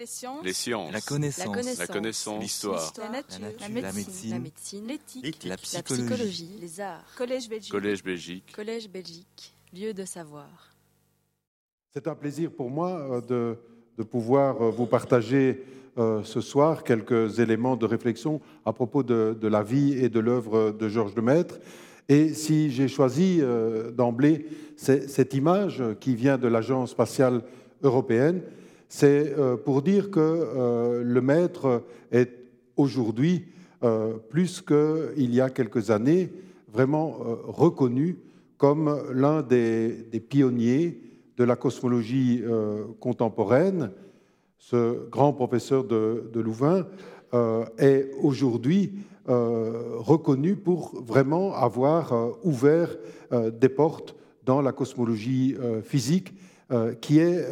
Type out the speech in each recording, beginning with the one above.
Les sciences. Les sciences. La connaissance. La connaissance. L'histoire. La nature. La nature. La La médecine. médecine. La médecine. L'éthique. La La psychologie. psychologie. Les arts. Collège Belgique. Collège Belgique. Collège Belgique. Lieu de savoir. C'est un plaisir pour moi euh, de, de pouvoir euh, vous partager euh, ce soir quelques éléments de réflexion à propos de, de la vie et de l'œuvre de Georges Lemaître. Et si j'ai choisi euh, d'emblée cette image qui vient de l'Agence spatiale européenne, c'est euh, pour dire que euh, le maître est aujourd'hui, euh, plus qu'il y a quelques années, vraiment reconnu comme l'un des, pionniers de la cosmologie contemporaine. Ce grand professeur de, Louvain est aujourd'hui reconnu pour vraiment avoir ouvert des portes dans la cosmologie physique qui est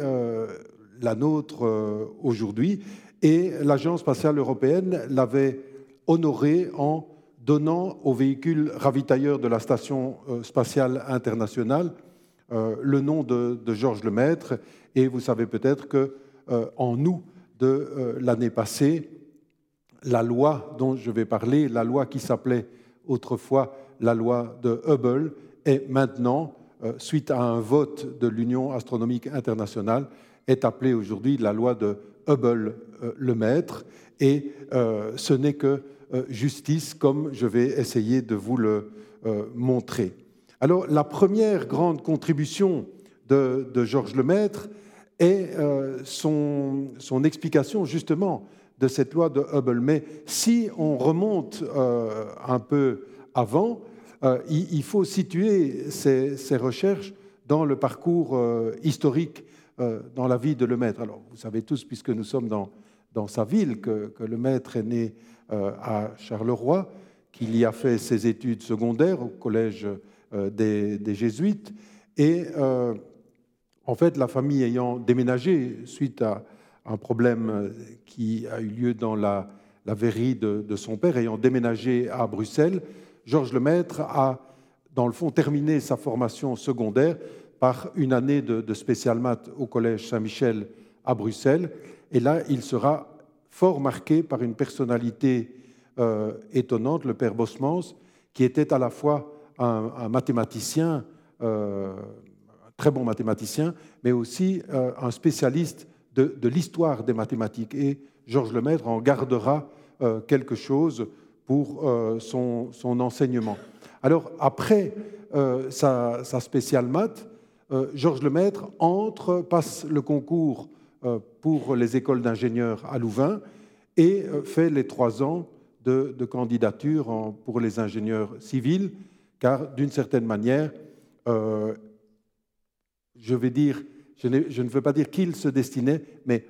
la nôtre euh, aujourd'hui. Et l'Agence spatiale européenne l'avait honoré en donnant aux véhicules ravitailleurs de la Station euh, spatiale internationale euh, le nom de, Georges Lemaître. Et vous savez peut-être que en août de l'année passée, la loi dont je vais parler, la loi qui s'appelait autrefois la loi de Hubble, est maintenant, suite à un vote de l'Union astronomique internationale, est appelée aujourd'hui la loi de Hubble-Lemaître. Et euh, ce n'est que euh, justice, comme je vais essayer de vous le euh, montrer. Alors, la première grande contribution de, Georges Lemaître est euh, son, son explication justement de cette loi de Hubble. Mais si on remonte euh, un peu avant, euh, il, faut situer ces, recherches dans le parcours euh, historique euh, dans la vie de Lemaître. Alors, vous savez tous, puisque nous sommes dans, dans sa ville, que, que Lemaître est né euh, à Charleroi, qu'il y a fait ses études secondaires au collège euh, des, des Jésuites. Et euh, en fait, la famille ayant déménagé suite à un problème euh, qui a eu lieu dans la, la verrie de, de son père, ayant déménagé à Bruxelles, Georges Lemaître a, dans le fond, terminé sa formation secondaire par une année de, spécial maths au Collège Saint-Michel à Bruxelles. Et là, il sera fort marqué par une personnalité euh, étonnante, le père Bosmans, qui était à la fois un, mathématicien, euh, un très bon mathématicien, mais aussi euh, un spécialiste de, l'histoire des mathématiques. Et Georges Lemaître en gardera quelque chose pour son, enseignement. Alors, après sa, sa spéciale maths, Georges Lemaître entre, passe le concours euh, pour les écoles d'ingénieurs à Louvain et euh, fait les trois ans de, candidature pour les ingénieurs civils, car d'une certaine manière, euh, je vais dire, je ne veux pas dire qu'il se destinait, mais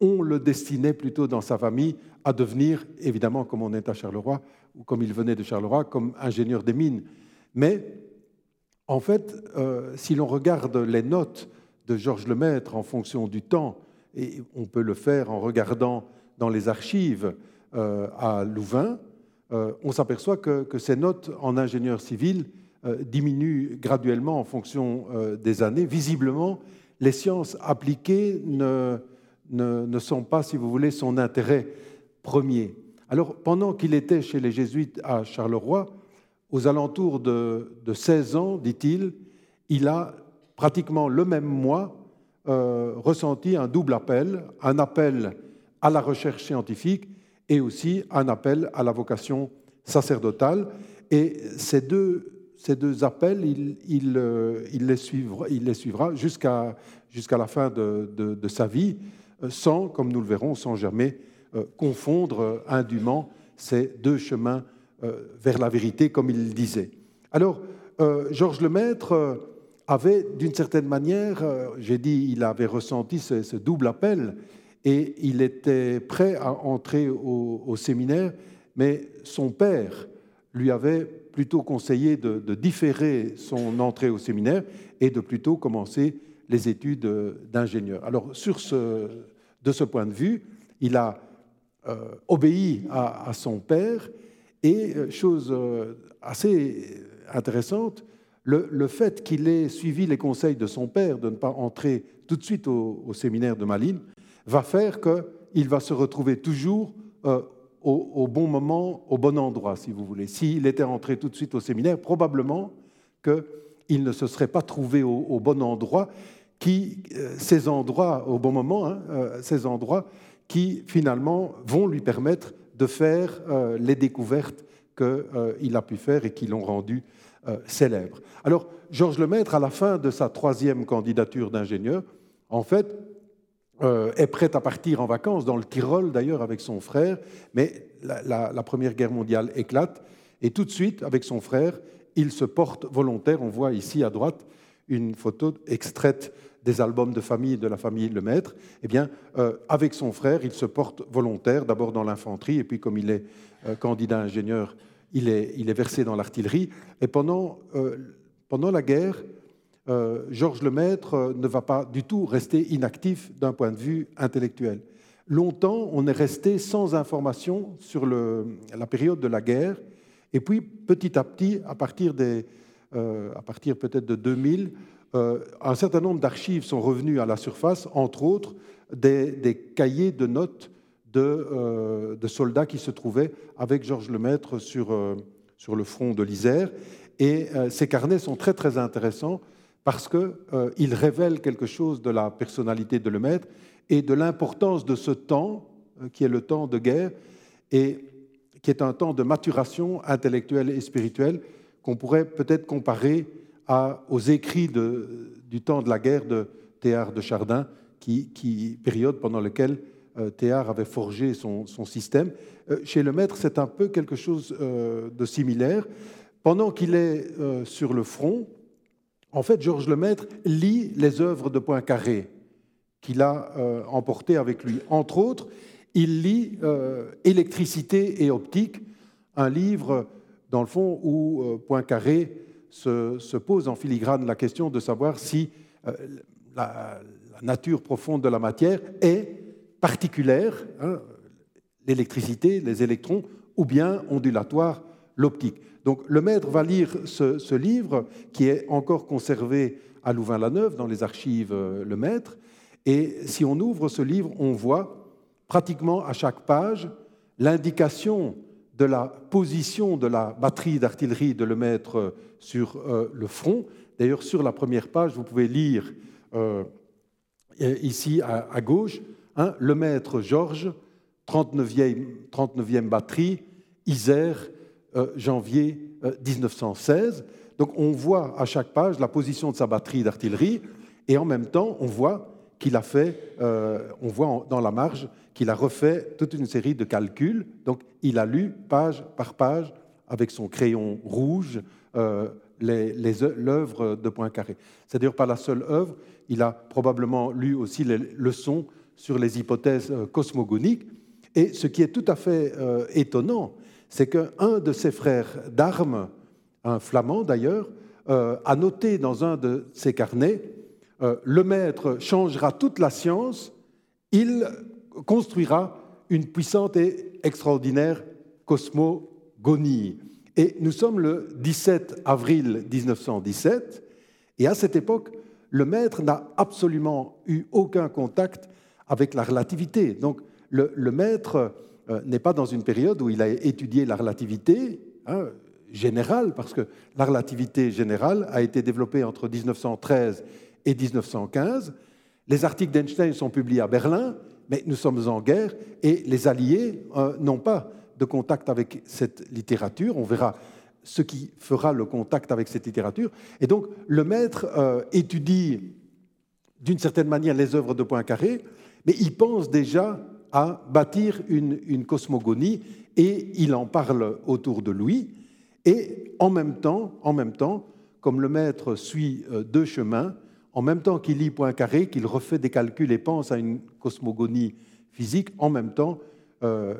on le destinait plutôt dans sa famille à devenir, évidemment, comme on est à Charleroi, ou comme il venait de Charleroi, comme ingénieur des mines. Mais en fait, euh, si l'on regarde les notes de Georges Lemaître en fonction du temps, et on peut le faire en regardant dans les archives euh, à Louvain, euh, on s'aperçoit que, que ces notes en ingénieur civil diminuent graduellement en fonction des années. Visiblement, les sciences appliquées ne, ne, ne sont pas, si vous voulez, son intérêt premier. Alors, pendant qu'il était chez les jésuites à Charleroi, aux alentours de, de 16 ans, dit-il, il a pratiquement le même mois euh, ressenti un double appel, un appel à la recherche scientifique et aussi un appel à la vocation sacerdotale. Et ces deux, ces deux appels, il, il, euh, il les suivra, il les suivra jusqu'à la fin de, de- sa vie, euh, sans, comme nous le verrons, sans jamais confondre indûment ces deux chemins vers la vérité, comme il le disait. Alors, euh, Georges Lemaître euh, avait, d'une certaine manière, euh, j'ai dit, il avait ressenti ce, double appel et il était prêt à entrer au, séminaire, mais son père lui avait plutôt conseillé de, différer son entrée au séminaire et de plutôt commencer les études d'ingénieur. Alors, sur ce, de ce point de vue, il a euh, obéi à son père et, euh, chose euh, assez intéressante, le, fait qu'il ait suivi les conseils de son père de ne pas entrer tout de suite au, séminaire de Malines, va faire qu'il va se retrouver toujours euh, au, bon moment, au bon endroit, si vous voulez. S'il était rentré tout de suite au séminaire, probablement qu'il ne se serait pas trouvé au, bon endroit, qui, ces endroits, au bon moment, hein, ces endroits qui finalement vont lui permettre de faire les découvertes qu'il a pu faire et qui l'ont rendu célèbre. Alors, Georges Lemaître, à la fin de sa troisième candidature d'ingénieur, en fait, euh, est prêt à partir en vacances, dans le Tyrol d'ailleurs, avec son frère, mais la, Première Guerre mondiale éclate, et tout de suite, avec son frère, il se porte volontaire. On voit ici à droite une photo extraite des albums de famille de la famille Lemaître. Eh bien, euh, avec son frère, il se porte volontaire, d'abord dans l'infanterie, et puis comme il est euh, candidat ingénieur, il est, versé dans l'artillerie. Et pendant, pendant la guerre, euh, Georges Lemaître euh, ne va pas du tout rester inactif d'un point de vue intellectuel. Longtemps, on est resté sans information sur la période de la guerre, et puis petit à petit, à partir, euh, partir peut-être de 2000, un certain nombre d'archives sont revenues à la surface, entre autres des, cahiers de notes de, soldats qui se trouvaient avec Georges Lemaître sur, sur le front de l'Isère. Et ces carnets sont très très intéressants parce qu'ils euh, révèlent quelque chose de la personnalité de Lemaître et de l'importance de ce temps, euh, qui est le temps de guerre, et qui est un temps de maturation intellectuelle et spirituelle qu'on pourrait peut-être comparer aux écrits du temps de la guerre de Théard de Chardin, qui, période pendant laquelle euh, Théard avait forgé son, système. chez Lemaître, c'est un peu quelque chose de similaire. Pendant qu'il est sur le front, en fait, Georges Lemaître lit les œuvres de Poincaré qu'il a euh, emportées avec lui. Entre autres, il lit euh, Électricité et optique, un livre, dans le fond, où euh, Poincaré se, pose en filigrane la question de savoir si la, nature profonde de la matière est particulière, hein, l'électricité, les électrons, ou bien ondulatoire, l'optique. Donc le maître va lire ce, livre qui est encore conservé à Louvain-la-Neuve dans les archives euh, Le Maître. Et si on ouvre ce livre, on voit pratiquement à chaque page l'indication de la position de la batterie d'artillerie de Le Maître sur euh, le front. D'ailleurs, sur la première page, vous pouvez lire euh, ici à, gauche, hein, Le Maître Georges, 39e, 39e batterie, Isère, euh, janvier 1916. Euh, Donc on voit à chaque page la position de sa batterie d'artillerie et en même temps on voit qu'il a fait, euh, on voit dans la marge qu'il a refait toute une série de calculs. Donc il a lu page par page avec son crayon rouge l'œuvre de Poincaré. C'est d'ailleurs pas la seule œuvre, il a probablement lu aussi les leçons sur les hypothèses cosmogoniques. Et ce qui est tout à fait étonnant, c'est qu'un de ses frères d'armes, un flamand d'ailleurs, euh, a noté dans un de ses carnets euh, Le maître changera toute la science, il construira une puissante et extraordinaire cosmogonie. Et nous sommes le 17 avril 1917, et à cette époque, le maître n'a absolument eu aucun contact avec la relativité. Donc, le, maître euh, n'est pas dans une période où il a étudié la relativité hein, générale, parce que la relativité générale a été développée entre 1913 et 1915. Les articles d'Einstein sont publiés à Berlin, mais nous sommes en guerre et les Alliés euh, n'ont pas de contact avec cette littérature. On verra ce qui fera le contact avec cette littérature. Et donc, le maître euh, étudie d'une certaine manière les œuvres de Poincaré, mais il pense déjà à bâtir une, cosmogonie et il en parle autour de lui. Et en même temps, en même temps, comme le maître suit euh, deux chemins, en même temps qu'il lit Poincaré, qu'il refait des calculs et pense à une cosmogonie physique, en même temps, euh,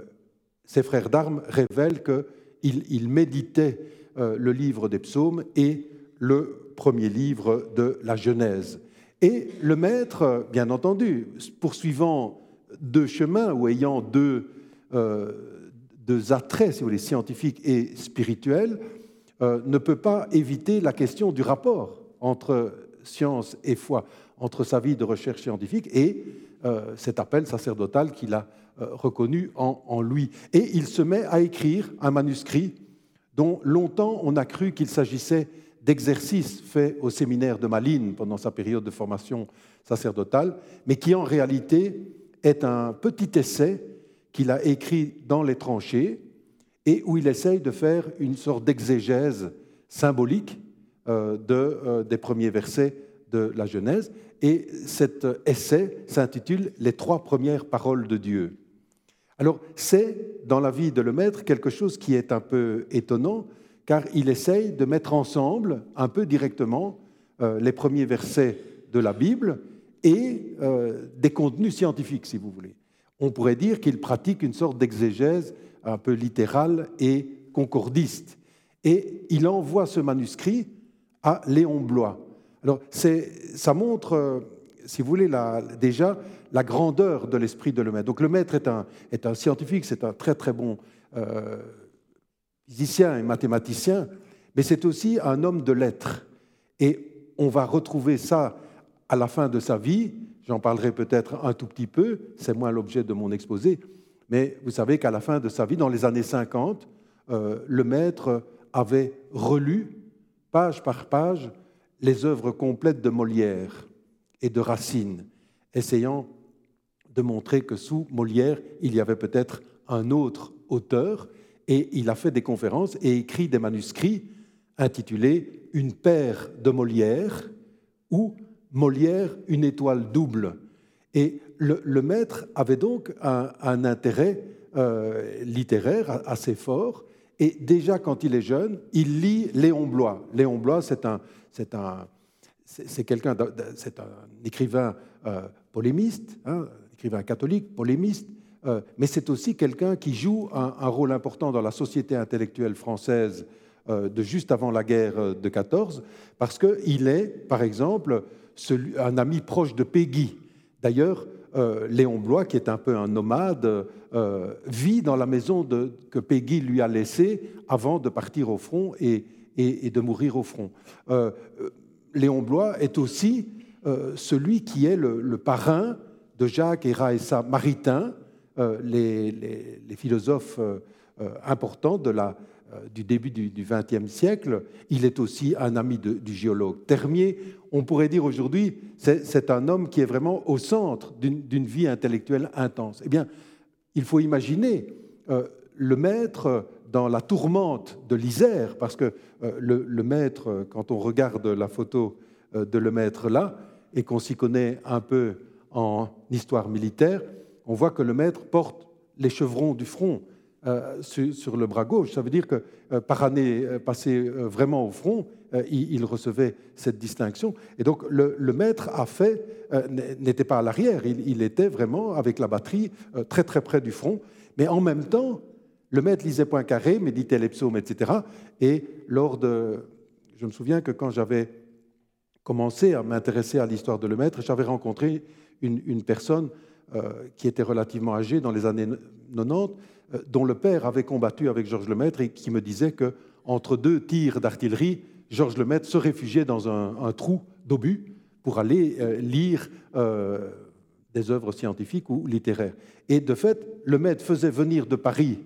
ses frères d'armes révèlent qu'il il méditait euh, le livre des psaumes et le premier livre de la Genèse. Et le maître, bien entendu, poursuivant deux chemins ou ayant deux, euh, deux attraits, si vous voulez, scientifiques et spirituels, ne peut pas éviter la question du rapport entre science et foi, entre sa vie de recherche scientifique et cet appel sacerdotal qu'il a reconnu en, lui. Et il se met à écrire un manuscrit dont longtemps on a cru qu'il s'agissait d'exercices faits au séminaire de Malines pendant sa période de formation sacerdotale, mais qui en réalité est un petit essai qu'il a écrit dans les tranchées et où il essaye de faire une sorte d'exégèse symbolique euh, de, euh, des premiers versets de la Genèse. Et cet essai s'intitule Les trois premières paroles de Dieu. Alors c'est dans la vie de le maître quelque chose qui est un peu étonnant, car il essaye de mettre ensemble un peu directement euh, les premiers versets de la Bible et euh, des contenus scientifiques, si vous voulez. On pourrait dire qu'il pratique une sorte d'exégèse un peu littérale et concordiste. Et il envoie ce manuscrit à Léon Blois. Alors, ça montre, euh, si vous voulez, déjà la grandeur de l'esprit de Lemaître. Donc, Lemaître est un, est un scientifique, c'est un très très bon physicien et mathématicien, mais c'est aussi un homme de lettres. Et on va retrouver ça à la fin de sa vie. J'en parlerai peut-être un tout petit peu, c'est moins l'objet de mon exposé, mais vous savez qu'à la fin de sa vie, dans les années 50, euh, le maître avait relu, page par page, les œuvres complètes de Molière et de Racine, essayant de montrer que sous Molière, il y avait peut-être un autre auteur, et il a fait des conférences et écrit des manuscrits intitulés Une paire de Molière ou Molière, une étoile double. Et le, maître avait donc un, intérêt euh, littéraire assez fort. Et déjà, quand il est jeune, il lit Léon Blois. Léon Blois, c'est un, c'est un, c'est quelqu'un, c'est un écrivain euh, polémiste, hein, écrivain catholique, polémiste, euh, mais c'est aussi quelqu'un qui joue un, rôle important dans la société intellectuelle française euh, de juste avant la guerre de 14, parce qu'il est, par exemple, un ami proche de Peggy. D'ailleurs, Léon Blois, qui est un peu un nomade, vit dans la maison que Peggy lui a laissée avant de partir au front et, de mourir au front. Léon Blois est aussi celui qui est le, parrain de Jacques et Raessa Maritain, euh, les, philosophes euh, euh, importants de la, du début du XXe siècle. Il est aussi un ami du géologue Termier. On pourrait dire aujourd'hui, c'est un homme qui est vraiment au centre d'une vie intellectuelle intense. Eh bien, il faut imaginer le maître dans la tourmente de l'Isère, parce que le, le, maître, quand on regarde la photo de le maître là, et qu'on s'y connaît un peu en histoire militaire, on voit que le maître porte les chevrons du front euh, sur, le bras gauche. Ça veut dire que euh, par année euh, passée vraiment au front, il, recevait cette distinction. Et donc le, maître n'était pas à l'arrière, il, était vraiment avec la batterie très très près du front. Mais en même temps, le maître lisait Poincaré, méditait les psaumes, etc. Et lors de, je me souviens que quand j'avais commencé à m'intéresser à l'histoire de le maître, j'avais rencontré une, personne qui était relativement âgé dans les années 90, euh, dont le père avait combattu avec Georges Lemaître et qui me disait que entre deux tirs d'artillerie, Georges Lemaître se réfugiait dans un, trou d'obus pour aller euh, lire des œuvres scientifiques ou littéraires. Et de fait, Lemaître faisait venir de Paris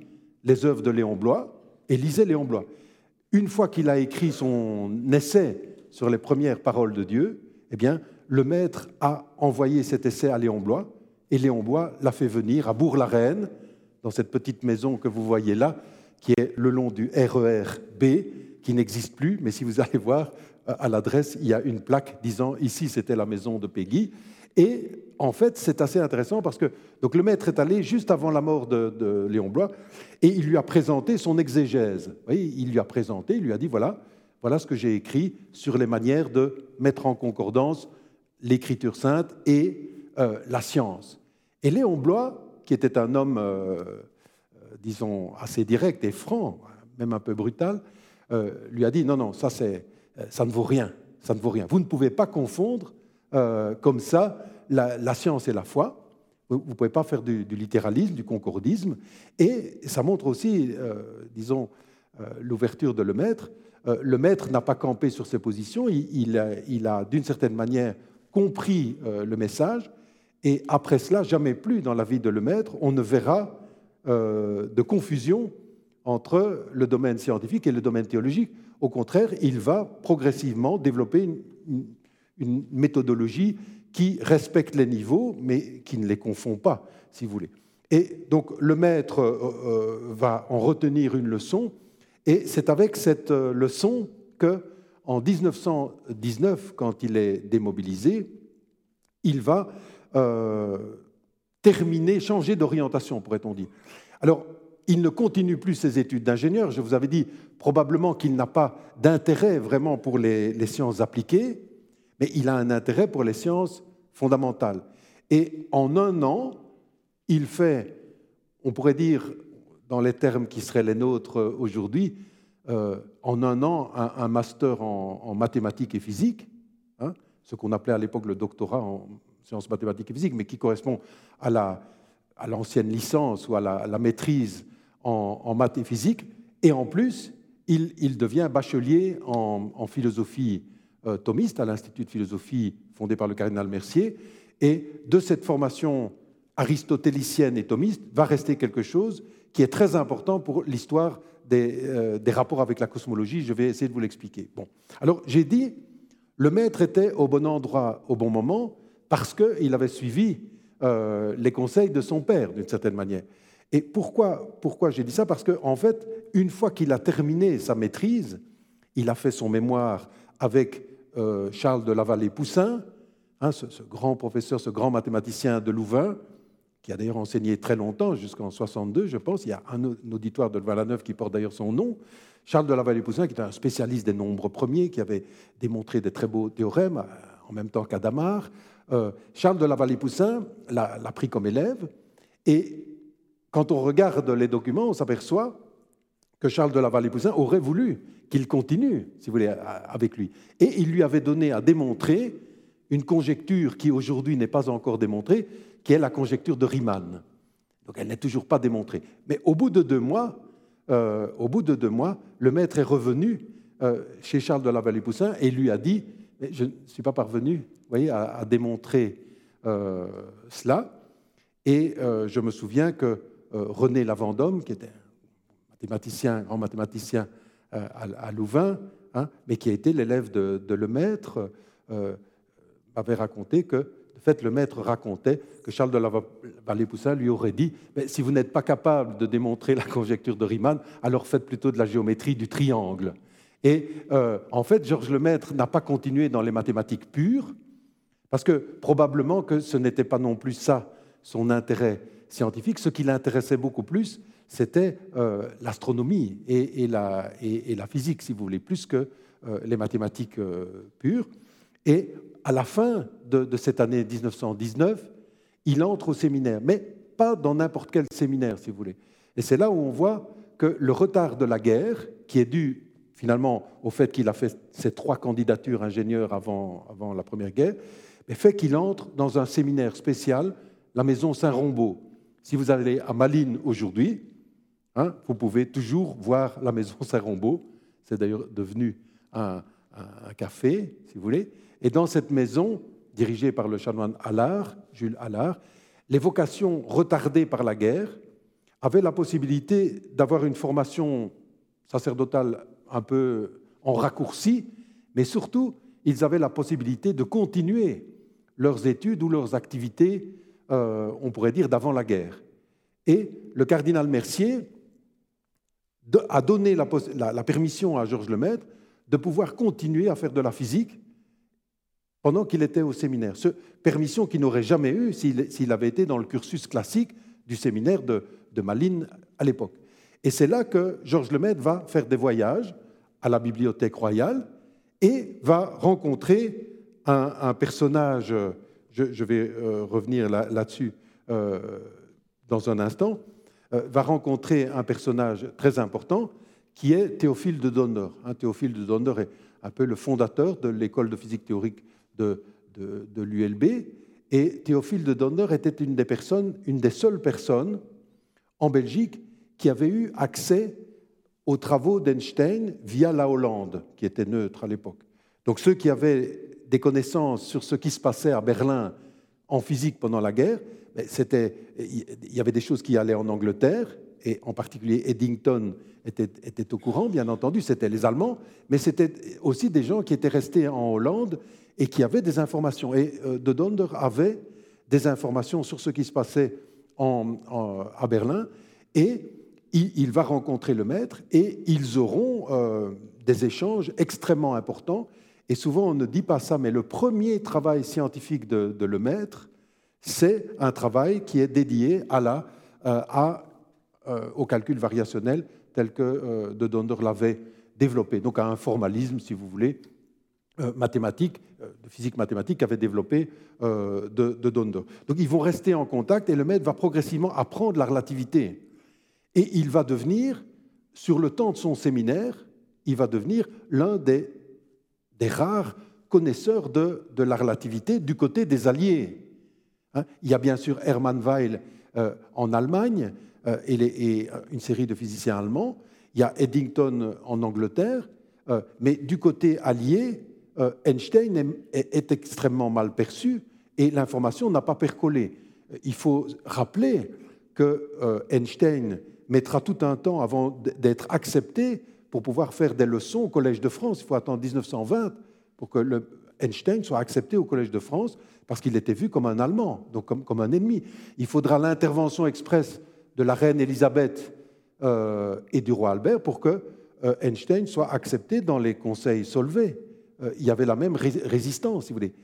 les œuvres de Léon Blois et lisait Léon Blois. Une fois qu'il a écrit son essai sur les premières paroles de Dieu, eh bien, le maître a envoyé cet essai à Léon Blois et Léon Bois l'a fait venir à Bourg-la-Reine, dans cette petite maison que vous voyez là, qui est le long du RER B, qui n'existe plus, mais si vous allez voir euh, à l'adresse, il y a une plaque disant ici c'était la maison de Peggy. Et en fait, c'est assez intéressant parce que donc le maître est allé juste avant la mort de, Léon Blois et il lui a présenté son exégèse. il lui a présenté, il lui a dit voilà, voilà ce que j'ai écrit sur les manières de mettre en concordance l'écriture sainte et euh, la science. Et Léon Blois, qui était un homme, euh, euh, disons, assez direct et franc, même un peu brutal, lui a dit non, non, ça, ne vaut rien, ça ne vaut rien. Vous ne pouvez pas confondre comme ça la, science et la foi. Vous ne pouvez pas faire du, littéralisme, du concordisme. Et ça montre aussi, disons, l'ouverture de le maître. le maître n'a pas campé sur ses positions, il, a d'une certaine manière compris le message Et après cela, jamais plus dans la vie de Lemaître, on ne verra euh, de confusion entre le domaine scientifique et le domaine théologique. Au contraire, il va progressivement développer une, méthodologie qui respecte les niveaux, mais qui ne les confond pas, si vous voulez. Et donc le maître euh, euh, va en retenir une leçon, et c'est avec cette leçon que, en 1919, quand il est démobilisé, il va euh, terminer, changer d'orientation, pourrait-on dire. Alors, il ne continue plus ses études d'ingénieur. Je vous avais dit probablement qu'il n'a pas d'intérêt vraiment pour les, sciences appliquées, mais il a un intérêt pour les sciences fondamentales. Et en un an, il fait, on pourrait dire, dans les termes qui seraient les nôtres aujourd'hui, euh, en un an, un, master en, mathématiques et physique, hein, ce qu'on appelait à l'époque le doctorat en sciences mathématiques et physiques, mais qui correspond à la à l'ancienne licence ou à la, maîtrise en, maths et physique. Et en plus, il, devient bachelier en, philosophie euh, thomiste à l'Institut de philosophie fondé par le cardinal Mercier. Et de cette formation aristotélicienne et thomiste va rester quelque chose qui est très important pour l'histoire des, euh, des, rapports avec la cosmologie. Je vais essayer de vous l'expliquer. Bon. Alors, j'ai dit, le maître était au bon endroit au bon moment parce qu'il avait suivi euh, les conseils de son père, d'une certaine manière. Et pourquoi, pourquoi j'ai dit ça? Parce qu'en en fait, une fois qu'il a terminé sa maîtrise, il a fait son mémoire avec euh, Charles de Lavallée-Poussin, hein, ce, grand professeur, ce grand mathématicien de Louvain, qui a d'ailleurs enseigné très longtemps, jusqu'en 62, je pense. Il y a un, auditoire de Louvain-la-Neuve qui porte d'ailleurs son nom. Charles de Lavallée-Poussin, qui était un spécialiste des nombres premiers, qui avait démontré des très beaux théorèmes, en même temps qu'Adamar. Euh, Charles de la Vallée-Poussin l'a pris comme élève, et quand on regarde les documents, on s'aperçoit que Charles de la Vallée-Poussin aurait voulu qu'il continue, si vous voulez, avec lui. Et il lui avait donné à démontrer une conjecture qui aujourd'hui n'est pas encore démontrée, qui est la conjecture de Riemann. Donc elle n'est toujours pas démontrée. Mais au bout de deux mois, euh, au bout de deux mois, le maître est revenu euh, chez Charles de la Vallée-Poussin et lui a dit mais je ne suis pas parvenu voyez, à, démontrer euh, cela. Et euh, je me souviens que euh, René Lavandome, qui était mathématicien, grand mathématicien à, Louvain, hein, mais qui a été l'élève de, Lemaître, m'avait raconté que, de fait, le racontait que Charles de la Vallée-Poussin lui aurait dit mais Si vous n'êtes pas capable de démontrer la conjecture de Riemann, alors faites plutôt de la géométrie du triangle. Et en fait, Georges Lemaître n'a pas continué dans les mathématiques pures, parce que probablement que ce n'était pas non plus ça son intérêt scientifique. Ce qui l'intéressait beaucoup plus, c'était euh, l'astronomie et, la, physique, si vous voulez, plus que euh, les mathématiques euh, pures. Et à la fin de, cette année 1919, il entre au séminaire, mais pas dans n'importe quel séminaire, si vous voulez. Et c'est là où on voit que le retard de la guerre, qui est dû finalement au fait qu'il a fait ces trois candidatures ingénieurs avant, avant la Première Guerre, mais fait qu'il entre dans un séminaire spécial, la maison Saint-Rombaud. Si vous allez à Malines aujourd'hui, hein, vous pouvez toujours voir la maison Saint-Rombaud. C'est d'ailleurs devenu un, café, si vous voulez. Et dans cette maison, dirigée par le chanoine Allard, Jules Allard, les vocations retardées par la guerre avaient la possibilité d'avoir une formation sacerdotale un peu en raccourci, mais surtout, ils avaient la possibilité de continuer leurs études ou leurs activités, euh, on pourrait dire, d'avant la guerre. Et le cardinal Mercier a donné la, permission à Georges Lemaître de pouvoir continuer à faire de la physique pendant qu'il était au séminaire. Ce, permission qu'il n'aurait jamais eue s'il avait été dans le cursus classique du séminaire de, de Malines à l'époque. Et c'est là que Georges Lemaître va faire des voyages à la Bibliothèque royale et va rencontrer un, personnage, je, vais euh, revenir là-dessus euh, dans un instant, euh, va rencontrer un personnage très important qui est Théophile de Donner. Hein, Théophile de Donner est un peu le fondateur de l'école de physique théorique de, de, l'ULB. Et Théophile de Donner était une des personnes, une des seules personnes en Belgique qui avait eu accès aux travaux d'Einstein via la Hollande, qui était neutre à l'époque. Donc ceux qui avaient des connaissances sur ce qui se passait à Berlin en physique pendant la guerre, il y avait des choses qui allaient en Angleterre, et en particulier Eddington était, était au courant, bien entendu, c'était les Allemands, mais c'était aussi des gens qui étaient restés en Hollande et qui avaient des informations. Et euh, De Donder avait des informations sur ce qui se passait à Berlin, et il, va rencontrer le maître, et ils auront euh, des échanges extrêmement importants. Et souvent, on ne dit pas ça, mais le premier travail scientifique de, le maître, c'est un travail qui est dédié à la, euh, à, euh, au calcul variationnel tel que De Donder l'avait développé, donc à un formalisme, si vous voulez, mathématique, de physique mathématique qu'avait développé de, de, Donder. Donc ils vont rester en contact et le maître va progressivement apprendre la relativité. Et il va devenir, sur le temps de son séminaire, il va devenir l'un des, rares connaisseurs de, la relativité du côté des alliés. Hein. Il y a bien sûr Hermann Weil euh, en Allemagne euh, et, euh, une série de physiciens allemands. Il y a Eddington en Angleterre. mais du côté allié, Einstein est, extrêmement mal perçu et l'information n'a pas percolé. Il faut rappeler que Einstein mettra tout un temps avant d'être accepté pour pouvoir faire des leçons au Collège de France. Il faut attendre 1920 pour que Einstein soit accepté au Collège de France parce qu'il était vu comme un Allemand, donc comme, un ennemi. Il faudra l'intervention expresse de la reine Élisabeth euh, et du roi Albert pour que euh, Einstein soit accepté dans les conseils solvés. Euh, il y avait la même résistance, si vous voulez.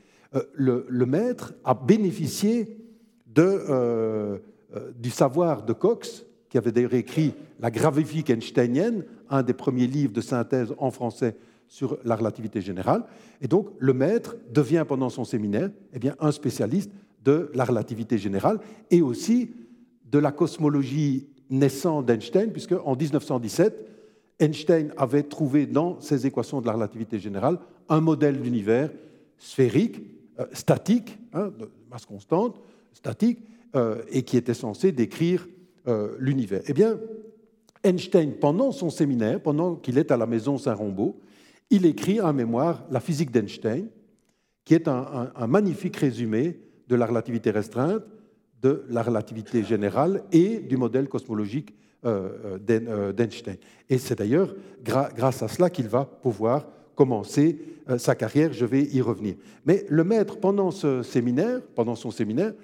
Le, le, maître a bénéficié de, du savoir de Cox, qui avait d'ailleurs écrit La gravifique einsteinienne, un des premiers livres de synthèse en français sur la relativité générale. Et donc, le maître devient pendant son séminaire eh bien, un spécialiste de la relativité générale et aussi de la cosmologie naissante d'Einstein, puisque en 1917, Einstein avait trouvé dans ses équations de la relativité générale un modèle d'univers sphérique, euh, statique, hein, de masse constante, statique, euh, et qui était censé décrire l'univers. Eh bien, Einstein, pendant son séminaire, pendant qu'il est à la maison Saint-Rombaud, il écrit un mémoire, La physique d'Einstein, qui est un, magnifique résumé de la relativité restreinte, de la relativité générale et du modèle cosmologique euh, euh, euh, d'Einstein. Et c'est d'ailleurs grâce à cela qu'il va pouvoir commencer sa carrière, je vais y revenir. Mais le maître, pendant ce séminaire, pendant son séminaire,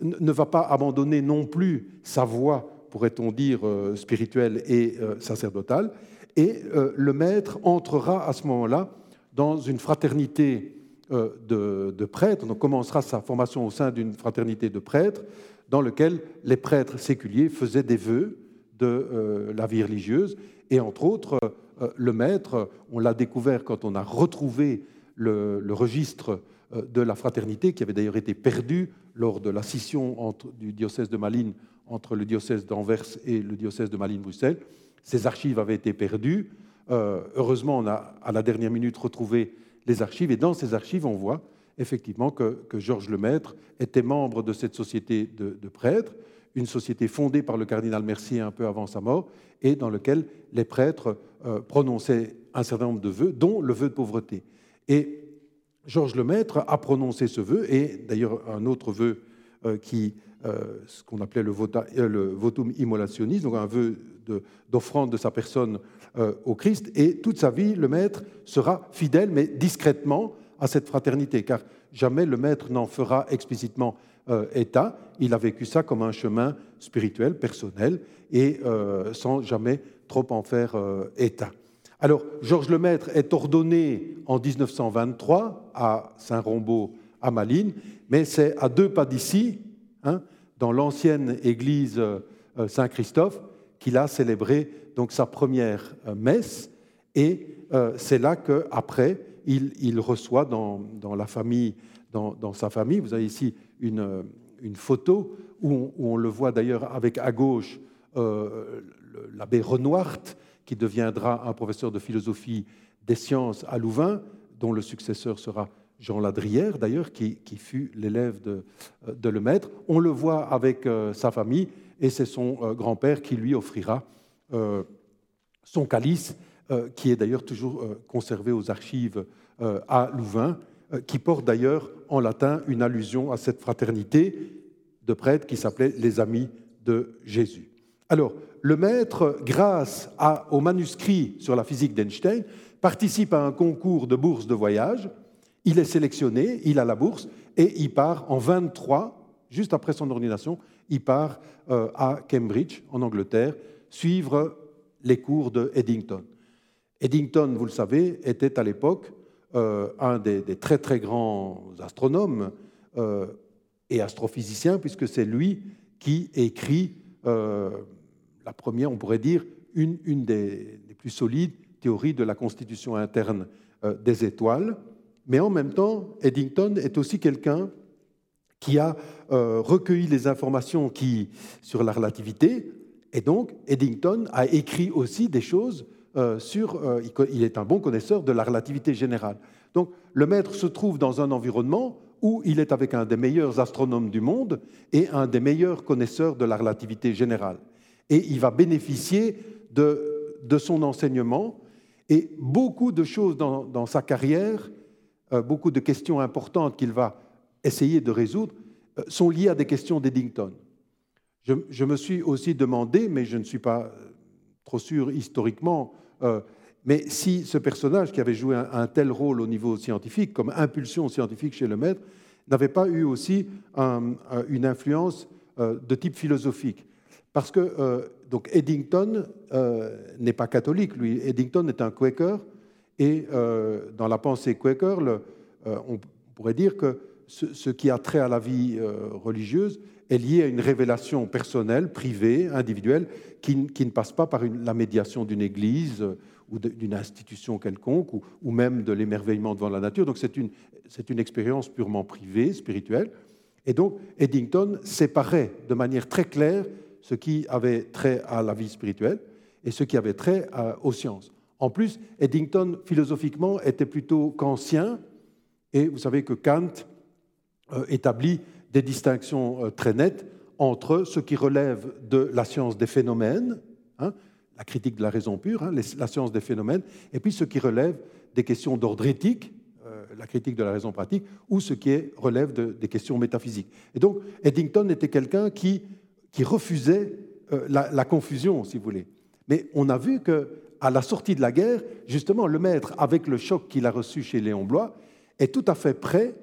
ne va pas abandonner non plus sa voie, pourrait-on dire, spirituelle et sacerdotale, et euh, le maître entrera à ce moment-là dans une fraternité euh, de, prêtres, donc commencera sa formation au sein d'une fraternité de prêtres, dans lequel les prêtres séculiers faisaient des vœux de euh, la vie religieuse. Et entre autres, le maître, on l'a découvert quand on a retrouvé le, registre de la fraternité, qui avait d'ailleurs été perdu lors de la scission du diocèse de Malines entre le diocèse d'Anvers et le diocèse de Malines-Bruxelles. Ces archives avaient été perdues. Euh, heureusement, on a à la dernière minute retrouvé les archives. Et dans ces archives, on voit effectivement que, Georges Lemaître était membre de cette société de, prêtres, une société fondée par le cardinal Mercier un peu avant sa mort, et dans laquelle les prêtres euh, prononçaient un certain nombre de vœux, dont le vœu de pauvreté. Et Georges Lemaître a prononcé ce vœu, et d'ailleurs un autre vœu euh, qui, ce qu'on appelait le, le votum immolationis, donc un vœu d'offrande de, sa personne euh, au Christ. Et toute sa vie, le maître sera fidèle, mais discrètement, à cette fraternité, car jamais le maître n'en fera explicitement euh, état. Il a vécu ça comme un chemin spirituel, personnel, et euh, sans jamais trop en faire état. Alors, Georges Lemaître est ordonné en 1923 à Saint-Rombaud, à Malines, mais c'est à deux pas d'ici, hein, dans l'ancienne église Saint-Christophe, qu'il a célébré donc sa première euh, messe. Et euh, c'est là qu'après, il, il reçoit dans, la famille, dans, sa famille, vous avez ici une, euh, photo où on, le voit d'ailleurs avec à gauche l'abbé Renoir, qui deviendra un professeur de philosophie des sciences à Louvain, dont le successeur sera Jean Ladrière, d'ailleurs, qui, fut l'élève de, de Lemaître. On le voit avec sa famille, et c'est son euh, grand-père qui lui offrira euh, son calice, euh, qui est d'ailleurs toujours conservé aux archives à Louvain, qui porte d'ailleurs en latin une allusion à cette fraternité de prêtres qui s'appelait les Amis de Jésus. Alors, le maître, grâce au manuscrit sur la physique d'Einstein, participe à un concours de bourse de voyage. Il est sélectionné, il a la bourse, et il part en 23, juste après son ordination, il part euh, à Cambridge, en Angleterre, suivre les cours de Eddington. Eddington, vous le savez, était à l'époque euh, un des, très très grands astronomes euh, et astrophysiciens, puisque c'est lui qui écrit la première, on pourrait dire, une, des, plus solides théories de la constitution interne des étoiles. Mais en même temps, Eddington est aussi quelqu'un qui a euh, recueilli les informations sur la relativité. Et donc, Eddington a écrit aussi des choses euh, sur. Euh, il est un bon connaisseur de la relativité générale. Donc, le maître se trouve dans un environnement où il est avec un des meilleurs astronomes du monde et un des meilleurs connaisseurs de la relativité générale. Et il va bénéficier de, de son enseignement. Et beaucoup de choses dans, dans sa carrière, beaucoup de questions importantes qu'il va essayer de résoudre euh, sont liées à des questions d'Eddington. Je, me suis aussi demandé, mais je ne suis pas euh, trop sûr historiquement, euh, mais si ce personnage qui avait joué un, tel rôle au niveau scientifique, comme impulsion scientifique chez le maître, n'avait pas eu aussi une influence de type philosophique. Parce que donc Eddington n'est pas catholique, lui. Eddington est un Quaker, et dans la pensée Quaker, on pourrait dire que ce, qui a trait à la vie euh, religieuse est lié à une révélation personnelle, privée, individuelle, qui, ne passe pas par la médiation d'une église euh, ou d'une institution quelconque, ou, même de l'émerveillement devant la nature. Donc c'est une, une expérience purement privée, spirituelle. Et donc Eddington séparait de manière très claire ce qui avait trait à la vie spirituelle et ce qui avait trait aux sciences. En plus, Eddington, philosophiquement, était plutôt kantien, et vous savez que Kant euh, établit des distinctions euh, très nettes entre ce qui relève de la science des phénomènes, hein, la critique de la raison pure, hein, la science des phénomènes, et puis ce qui relève des questions d'ordre éthique, euh, la critique de la raison pratique, ou ce qui relève des questions métaphysiques. Et donc, Eddington était quelqu'un qui, qui refusait la, la, confusion, si vous voulez. Mais on a vu que à la sortie de la guerre, justement, le maître, avec le choc qu'il a reçu chez Léon Blois, est tout à fait prêt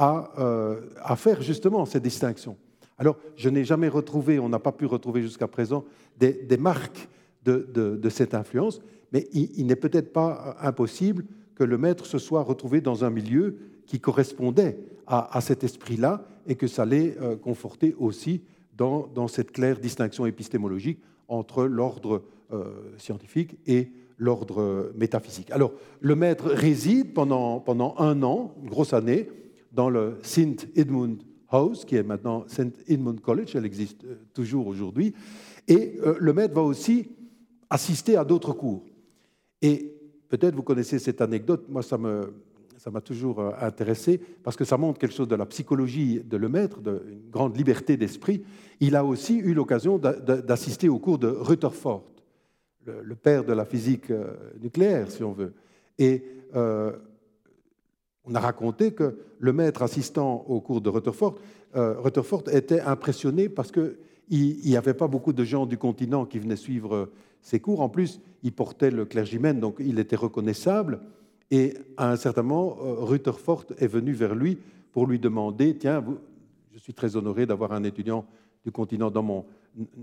euh, à, faire justement ces distinctions. Alors, je n'ai jamais retrouvé, on n'a pas pu retrouver jusqu'à présent des, marques de, cette influence, mais il, n'est peut-être pas impossible que le maître se soit retrouvé dans un milieu qui correspondait à, cet esprit-là et que ça l'ait euh, conforté aussi dans, cette claire distinction épistémologique entre l'ordre euh, scientifique et l'ordre métaphysique. Alors, le maître réside pendant, pendant un an, une grosse année, dans le St. Edmund House, qui est maintenant St. Edmund College, elle existe euh, toujours aujourd'hui. Et euh, le maître va aussi assister à d'autres cours. Et peut-être vous connaissez cette anecdote, moi ça me, ça m'a toujours euh, intéressé parce que ça montre quelque chose de la psychologie de le maître, d'une grande liberté d'esprit. Il a aussi eu l'occasion d'assister au cours de Rutherford, le, père de la physique nucléaire, si on veut. Et on a raconté que le maître assistant au cours de Rutherford, euh, Rutherford était impressionné parce qu'il n'y avait pas beaucoup de gens du continent qui venaient suivre ses cours. En plus, il portait le clergymène, donc il était reconnaissable. Et à un certain moment, euh, Rutherford est venu vers lui pour lui demander Tiens, je suis très honoré d'avoir un étudiant du continent dans mon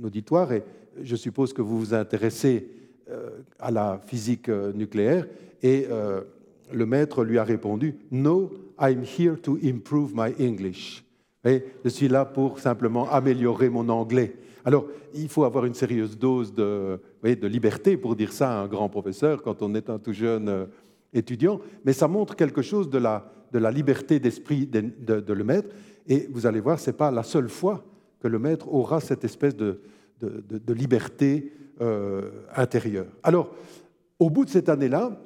auditoire et je suppose que vous vous intéressez euh, à la physique nucléaire. Et le maître lui a répondu No, I'm here to improve my English. Et je suis là pour simplement améliorer mon anglais. Alors, il faut avoir une sérieuse dose de liberté pour dire ça à un grand professeur quand on est un tout jeune euh, étudiant, mais ça montre quelque chose de la, liberté d'esprit de, le maître. Et vous allez voir, ce n'est pas la seule fois que le maître aura cette espèce de, liberté euh, intérieure. Alors, au bout de cette année-là,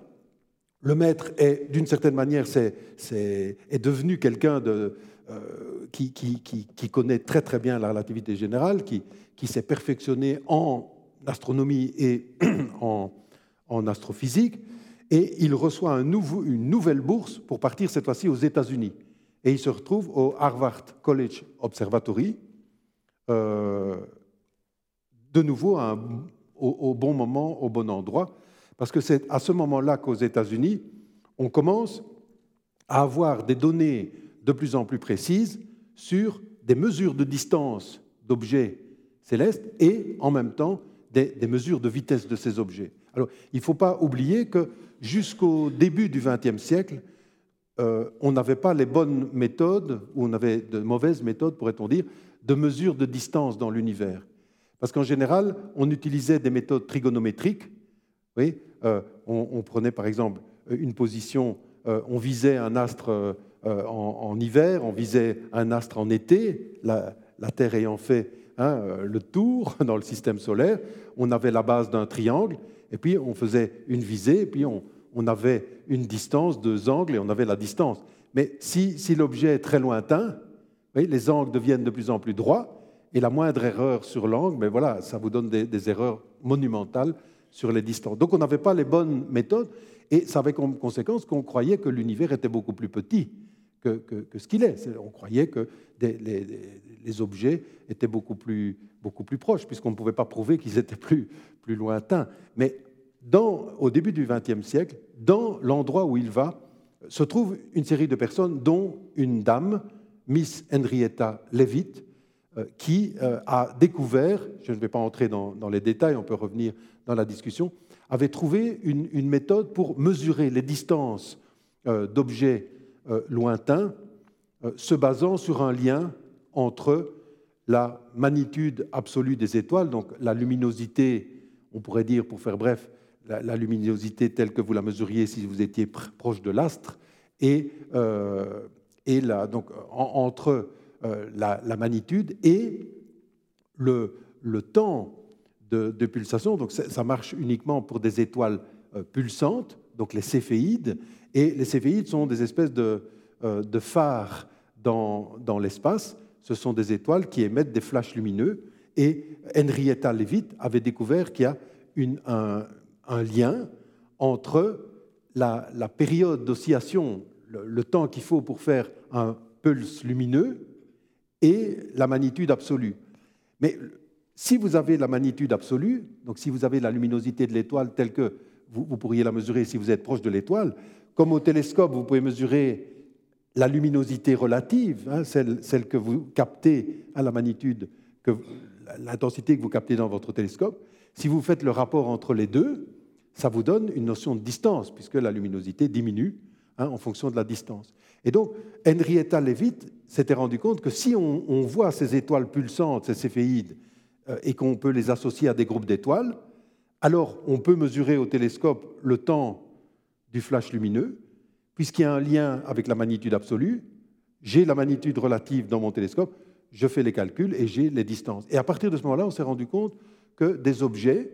le maître est, d'une certaine manière, est, devenu quelqu'un euh, qui, connaît très très bien la relativité générale, qui, s'est perfectionné en astronomie et en, astrophysique. Et il reçoit une nouvelle bourse pour partir cette fois-ci aux États-Unis. Et il se retrouve au Harvard College Observatory, euh, de nouveau au, bon moment, au bon endroit, parce que c'est à ce moment-là qu'aux États-Unis, on commence à avoir des données de plus en plus précises sur des mesures de distance d'objets célestes et en même temps des, mesures de vitesse de ces objets. Alors, il ne faut pas oublier que jusqu'au début du XXe siècle, euh, on n'avait pas les bonnes méthodes, ou on avait de mauvaises méthodes, pourrait-on dire, de mesure de distance dans l'univers. Parce qu'en général, on utilisait des méthodes trigonométriques. Euh, on, prenait par exemple une position, euh, on visait un astre en, hiver, on visait un astre en été, la, Terre ayant fait hein, le tour dans le système solaire, on avait la base d'un triangle, et puis on faisait une visée, et puis on, avait une distance, deux angles, et on avait la distance. Mais si, l'objet est très lointain, les angles deviennent de plus en plus droits, et la moindre erreur sur l'angle, mais voilà, ça vous donne des, erreurs monumentales sur les distances. Donc on n'avait pas les bonnes méthodes, et ça avait comme conséquence qu'on croyait que l'univers était beaucoup plus petit que, ce qu'il est. On croyait que les, objets étaient beaucoup plus, beaucoup plus proches, puisqu'on ne pouvait pas prouver qu'ils étaient plus, plus lointains. Mais au début du XXe siècle, dans l'endroit où il va, se trouve une série de personnes, dont une dame, Miss Henrietta Leavitt, euh, qui euh, a découvert, je ne vais pas entrer dans, les détails, on peut revenir dans la discussion, avait trouvé une, méthode pour mesurer les distances euh, d'objets lointains, se basant sur un lien entre la magnitude absolue des étoiles, donc la luminosité, on pourrait dire, pour faire bref, la, luminosité telle que vous la mesuriez si vous étiez proche de l'astre, et, euh, et donc, entre euh, la, magnitude et le, le temps de, pulsation. Donc ça, marche uniquement pour des étoiles euh, pulsantes, donc les céphéides, et les céphéides sont des espèces de, de phares dans, dans l'espace. Ce sont des étoiles qui émettent des flashs lumineux. Et Henrietta Leavitt avait découvert qu'il y a un, un lien entre la, période d'oscillation, le, temps qu'il faut pour faire un pulse lumineux, et la magnitude absolue. Mais si vous avez la magnitude absolue, donc si vous avez la luminosité de l'étoile telle que vous, pourriez la mesurer si vous êtes proche de l'étoile, comme au télescope, vous pouvez mesurer la luminosité relative, hein, celle, que vous captez à la magnitude, l'intensité que vous captez dans votre télescope, si vous faites le rapport entre les deux, ça vous donne une notion de distance, puisque la luminosité diminue hein, en fonction de la distance. Et donc, Henrietta Leavitt s'était rendu compte que si on, voit ces étoiles pulsantes, ces céphéides, euh, et qu'on peut les associer à des groupes d'étoiles, alors on peut mesurer au télescope le temps du flash lumineux, puisqu'il y a un lien avec la magnitude absolue. J'ai la magnitude relative dans mon télescope, je fais les calculs et j'ai les distances. Et à partir de ce moment-là, on s'est rendu compte que des objets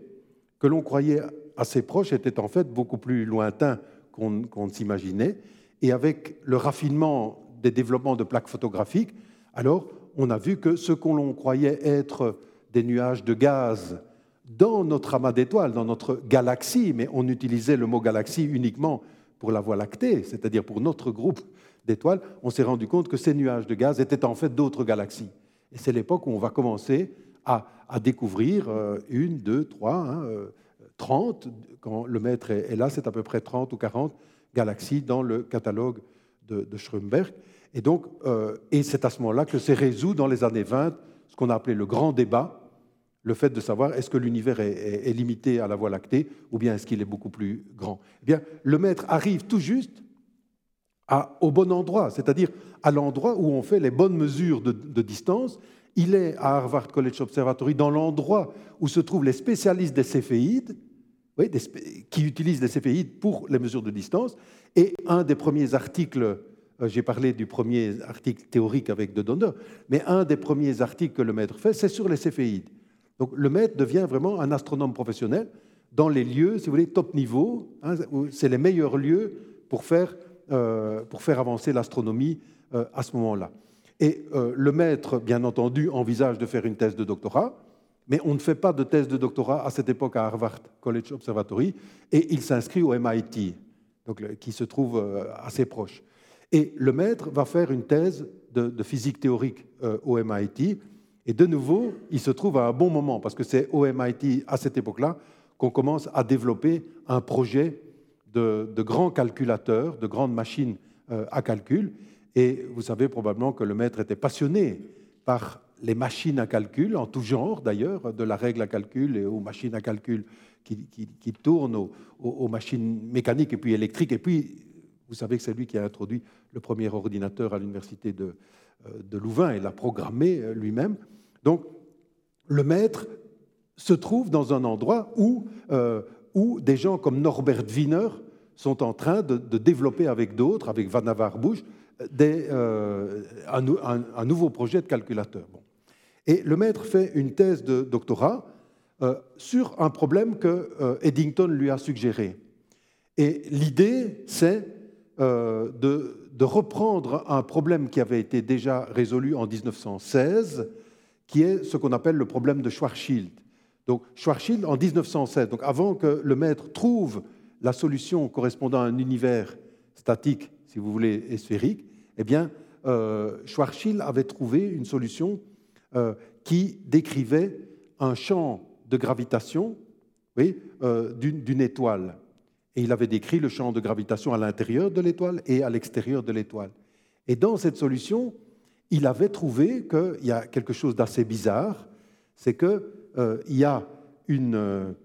que l'on croyait assez proches étaient en fait beaucoup plus lointains qu'on ne s'imaginait. Et avec le raffinement des développements de plaques photographiques, alors on a vu que ce qu'on croyait être des nuages de gaz dans notre amas d'étoiles, dans notre galaxie, mais on utilisait le mot galaxie uniquement pour la Voie lactée, c'est-à-dire pour notre groupe d'étoiles, on s'est rendu compte que ces nuages de gaz étaient en fait d'autres galaxies. Et c'est l'époque où on va commencer à, découvrir euh, une, deux, trois, hein, 30, euh, quand le maître est, là, c'est à peu près 30 ou 40 galaxies dans le catalogue de, de Schrumberg. Et donc, euh, et c'est à ce moment-là que s'est résolu dans les années 20 ce qu'on a appelé le grand débat, le fait de savoir est-ce que l'univers est, limité à la Voie lactée ou bien est-ce qu'il est beaucoup plus grand? Eh bien, le maître arrive tout juste au bon endroit, c'est-à-dire à, l'endroit où on fait les bonnes mesures de, de distance il est à Harvard College Observatory, dans l'endroit où se trouvent les spécialistes des céphéides, qui utilisent les céphéides pour les mesures de distance. Et un des premiers articles, euh, j'ai parlé du premier article théorique avec De Donner, mais un des premiers articles que le maître fait, c'est sur les céphéides. Donc le maître devient vraiment un astronome professionnel dans les lieux, si vous voulez, top niveau. Hein, c'est les meilleurs lieux pour faire, euh, pour faire avancer l'astronomie euh, à ce moment-là. Et euh, le maître, bien entendu, envisage de faire une thèse de doctorat. mais on ne fait pas de thèse de doctorat à cette époque à Harvard College Observatory, et il s'inscrit au MIT, donc, qui se trouve assez proche. Et le maître va faire une thèse de, physique théorique au MIT, et de nouveau, il se trouve à un bon moment, parce que c'est au MIT, à cette époque-là, qu'on commence à développer un projet de, grands calculateurs, de grandes machines euh, à calcul. Et vous savez probablement que le maître était passionné par les machines à calcul, en tout genre d'ailleurs, de la règle à calcul et aux machines à calcul qui, tournent, aux, machines mécaniques et puis électriques. Et puis, vous savez que c'est lui qui a introduit le premier ordinateur à l'université de, euh, de Louvain et l'a programmé euh, lui-même. Donc, le maître se trouve dans un endroit où, euh, où des gens comme Norbert Wiener sont en train de, développer avec d'autres, avec Van Bush, un, nouveau projet de calculateur. Et le maître fait une thèse de doctorat euh, sur un problème que euh, Eddington lui a suggéré. Et l'idée, c'est euh, de, reprendre un problème qui avait été déjà résolu en 1916, qui est ce qu'on appelle le problème de Schwarzschild. Donc Schwarzschild, en 1916, donc avant que le maître trouve la solution correspondant à un univers statique, si vous voulez, et sphérique, eh bien, Schwarzschild avait trouvé une solution qui décrivait un champ de gravitation euh, d'une étoile. Et il avait décrit le champ de gravitation à l'intérieur de l'étoile et à l'extérieur de l'étoile. Et dans cette solution, il avait trouvé qu'il y a quelque chose d'assez bizarre, c'est qu'il euh, y a une,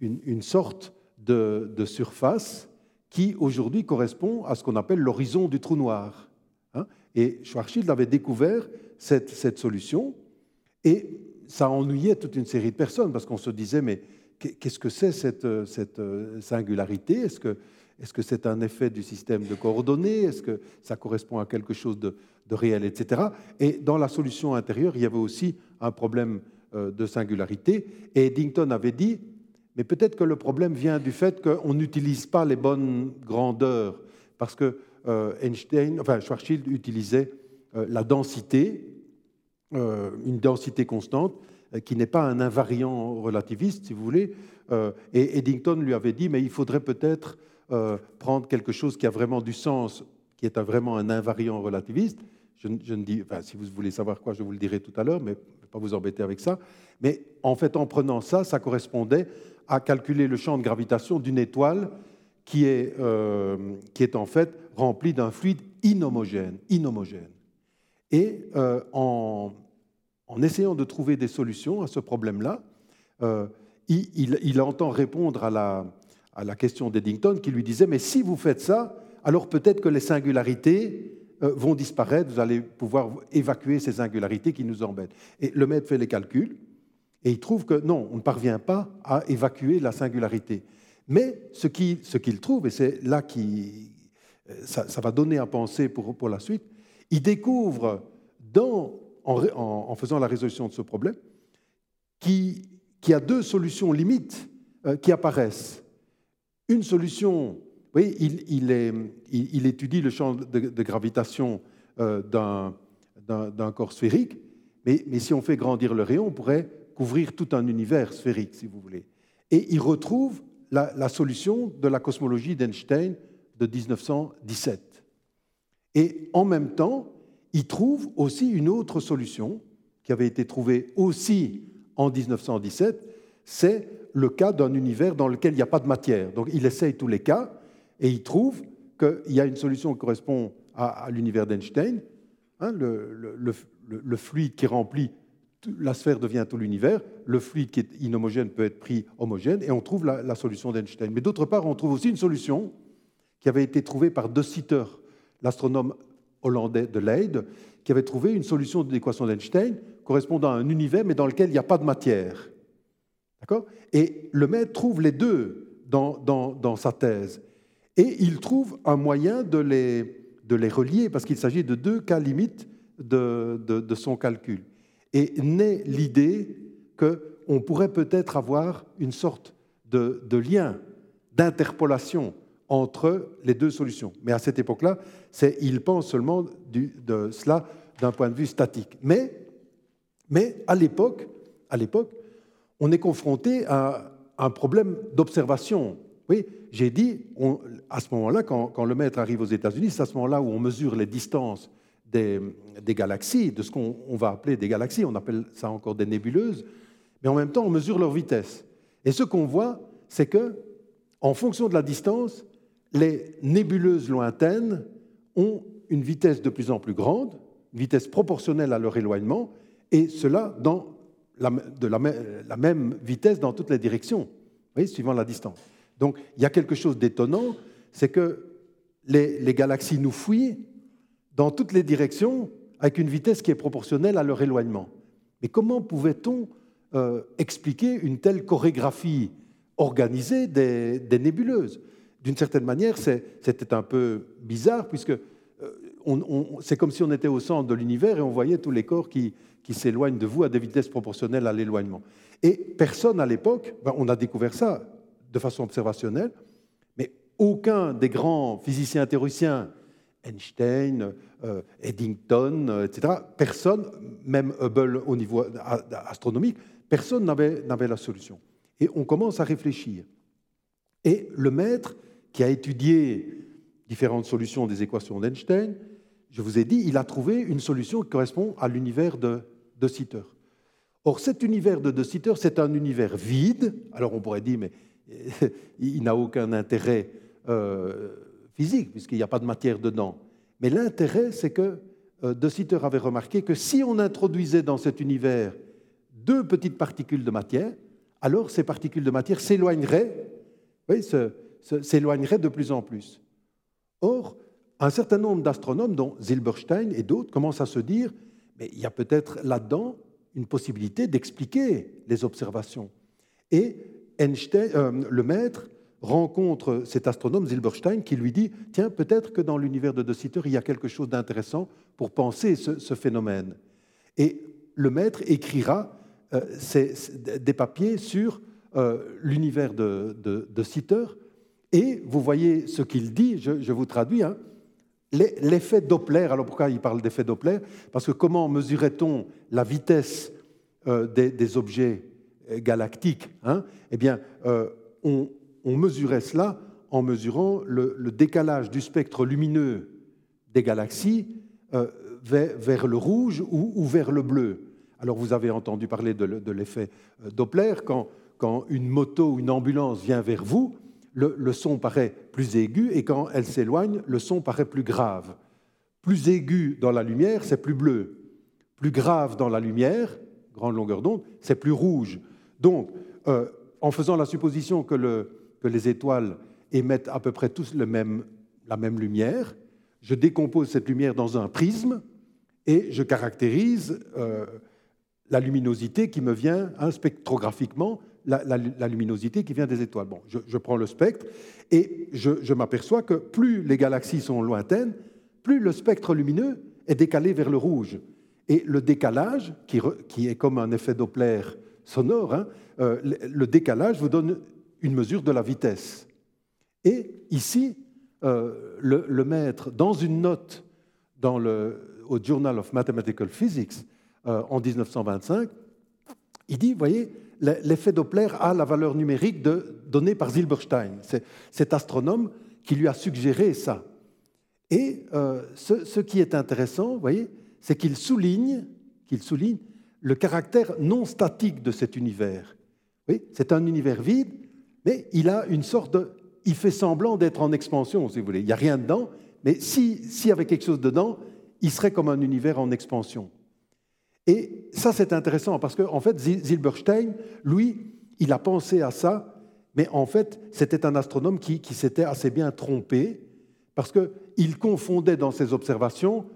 une, sorte de, de, surface qui aujourd'hui correspond à ce qu'on appelle l'horizon du trou noir. Hein. et Schwarzschild avait découvert cette, cette solution, et ça ennuyait toute une série de personnes parce qu'on se disait, mais qu'est-ce que c'est cette, cette, singularité? Est-ce que est-ce que c'est un effet du système de coordonnées? Est-ce que ça correspond à quelque chose de, réel, etc. Et dans la solution intérieure, il y avait aussi un problème euh, de singularité. Et Eddington avait dit, mais peut-être que le problème vient du fait qu'on n'utilise pas les bonnes grandeurs, parce que euh, Einstein, enfin Schwarzschild utilisait euh, la densité une densité constante qui n'est pas un invariant relativiste, si vous voulez. Et Eddington lui avait dit, mais il faudrait peut-être prendre quelque chose qui a vraiment du sens, qui est vraiment un invariant relativiste. Je, ne dis, enfin, si vous voulez savoir quoi, je vous le dirai tout à l'heure, mais je ne vais pas vous embêter avec ça. Mais en fait, en prenant ça, ça correspondait à calculer le champ de gravitation d'une étoile qui est, qui est en fait remplie d'un fluide inhomogène. inhomogène. Et euh, en, essayant de trouver des solutions à ce problème-là, euh, il, entend répondre à la, à la question d'Eddington qui lui disait, mais si vous faites ça, alors peut-être que les singularités euh, vont disparaître, vous allez pouvoir évacuer ces singularités qui nous embêtent. Et le maître fait les calculs, et il trouve que non, on ne parvient pas à évacuer la singularité. Mais ce qu'il trouve, et c'est là que ça, ça, va donner à penser pour, pour la suite, il découvre, en, faisant la résolution de ce problème, qu'il y a deux solutions limites euh, qui apparaissent. Une solution, oui, il, étudie le champ de, gravitation euh, d'un corps sphérique, mais, si on fait grandir le rayon, on pourrait couvrir tout un univers sphérique, si vous voulez. Et il retrouve la solution de la cosmologie d'Einstein de 1917. Et en même temps, il trouve aussi une autre solution qui avait été trouvée aussi en 1917, c'est le cas d'un univers dans lequel il n'y a pas de matière. Donc il essaye tous les cas et il trouve qu'il y a une solution qui correspond à, l'univers d'Einstein, hein, le, fluide qui remplit la sphère devient tout l'univers, le fluide qui est inhomogène peut être pris homogène, et on trouve la, la solution d'Einstein. Mais d'autre part, on trouve aussi une solution qui avait été trouvée par De Sitter, l'astronome hollandais de Leyde, qui avait trouvé une solution de l'équation d'Einstein correspondant à un univers, mais dans lequel il n'y a pas de matière. D'accord? Et le maître trouve les deux dans, dans, sa thèse. Et il trouve un moyen de les, de les relier, parce qu'il s'agit de deux cas limites de, de, de son calcul. Et naît l'idée qu'on pourrait peut-être avoir une sorte de, de lien, d'interpolation entre les deux solutions. Mais à cette époque-là, il pense seulement de cela d'un point de vue statique. Mais, mais à l'époque, à l'époque, on est confronté à un problème d'observation. Oui, j'ai dit, à ce moment-là, quand, le maître arrive aux États-Unis, c'est à ce moment-là où on mesure les distances des, galaxies, de ce qu'on va appeler des galaxies, on appelle ça encore des nébuleuses, mais en même temps, on mesure leur vitesse. Et ce qu'on voit, c'est que, en fonction de la distance, les nébuleuses lointaines ont une vitesse de plus en plus grande, une vitesse proportionnelle à leur éloignement, et cela dans de la, même vitesse dans toutes les directions, suivant la distance. Donc il y a quelque chose d'étonnant, c'est que les, galaxies nous fuient dans toutes les directions avec une vitesse qui est proportionnelle à leur éloignement. Mais comment pouvait-on euh, expliquer une telle chorégraphie organisée des, nébuleuses? D'une certaine manière, c'était un peu bizarre, puisque euh, c'est comme si on était au centre de l'univers et on voyait tous les corps qui, qui s'éloignent de vous à des vitesses proportionnelles à l'éloignement. Et personne à l'époque, ben, on a découvert ça de façon observationnelle, mais aucun des grands physiciens théoriciens, Einstein, euh, Eddington, euh, etc., personne, même Hubble au niveau astronomique, personne n'avait la solution. Et on commence à réfléchir. Et le maître, qui a étudié différentes solutions des équations d'Einstein, je vous ai dit, il a trouvé une solution qui correspond à l'univers de De Sitter. Or, cet univers de De Sitter, c'est un univers vide. Alors, on pourrait dire, mais il n'a aucun intérêt euh, physique, puisqu'il n'y a pas de matière dedans. Mais l'intérêt, c'est que euh, De Sitter avait remarqué que si on introduisait dans cet univers deux petites particules de matière, alors ces particules de matière s'éloigneraient, oui, s'éloigneraient de plus en plus. Or, un certain nombre d'astronomes, dont Zilberstein et d'autres, commencent à se dire, mais il y a peut-être là-dedans une possibilité d'expliquer les observations. Et Einstein, euh, le maître rencontre cet astronome Zilberstein qui lui dit Tiens, peut-être que dans l'univers de De Sitter, il y a quelque chose d'intéressant pour penser ce, phénomène. Et le maître écrira euh, des papiers sur euh, l'univers de, de, Sitter. Et vous voyez ce qu'il dit, je, vous traduis. Hein, L'effet Doppler, alors pourquoi il parle d'effet Doppler Parce que comment mesurait-on la vitesse euh, des, objets euh, galactiques hein? Eh bien, euh, on, mesurait cela en mesurant le, décalage du spectre lumineux des galaxies vers, le rouge ou, vers le bleu. Alors vous avez entendu parler de, l'effet Doppler, quand, quand une moto ou une ambulance vient vers vous, le, son paraît plus aigu et quand elle s'éloigne, le son paraît plus grave. Plus aigu dans la lumière, c'est plus bleu. Plus grave dans la lumière, grande longueur d'onde, c'est plus rouge. Donc, euh, en faisant la supposition que, les étoiles émettent à peu près tous la même lumière, je décompose cette lumière dans un prisme et je caractérise euh, la luminosité qui me vient spectrographiquement la, luminosité qui vient des étoiles. Bon, je, prends le spectre et je, m'aperçois que plus les galaxies sont lointaines, plus le spectre lumineux est décalé vers le rouge. Et le décalage, qui, est comme un effet Doppler sonore, hein, euh, le décalage vous donne une mesure de la vitesse. Et ici, euh, le, maître, dans une note dans le, au Journal of Mathematical Physics euh, en 1925, il dit, voyez, l'effet Doppler a la valeur numérique donnée par Zilberstein. C'est cet astronome qui lui a suggéré ça. Et euh, ce, qui est intéressant, vous voyez, c'est qu'il souligne, souligne le caractère non statique de cet univers. Oui, c'est un univers vide, mais il a une sorte de... Il fait semblant d'être en expansion, si vous voulez. Il n'y a rien dedans, mais s'il si y avait quelque chose dedans, il serait comme un univers en expansion. Et ça, c'est intéressant parce qu'en en fait, Zilberstein, lui, il a pensé à ça, mais en fait, c'était un astronome qui, s'était assez bien trompé parce qu'il confondait dans ses observations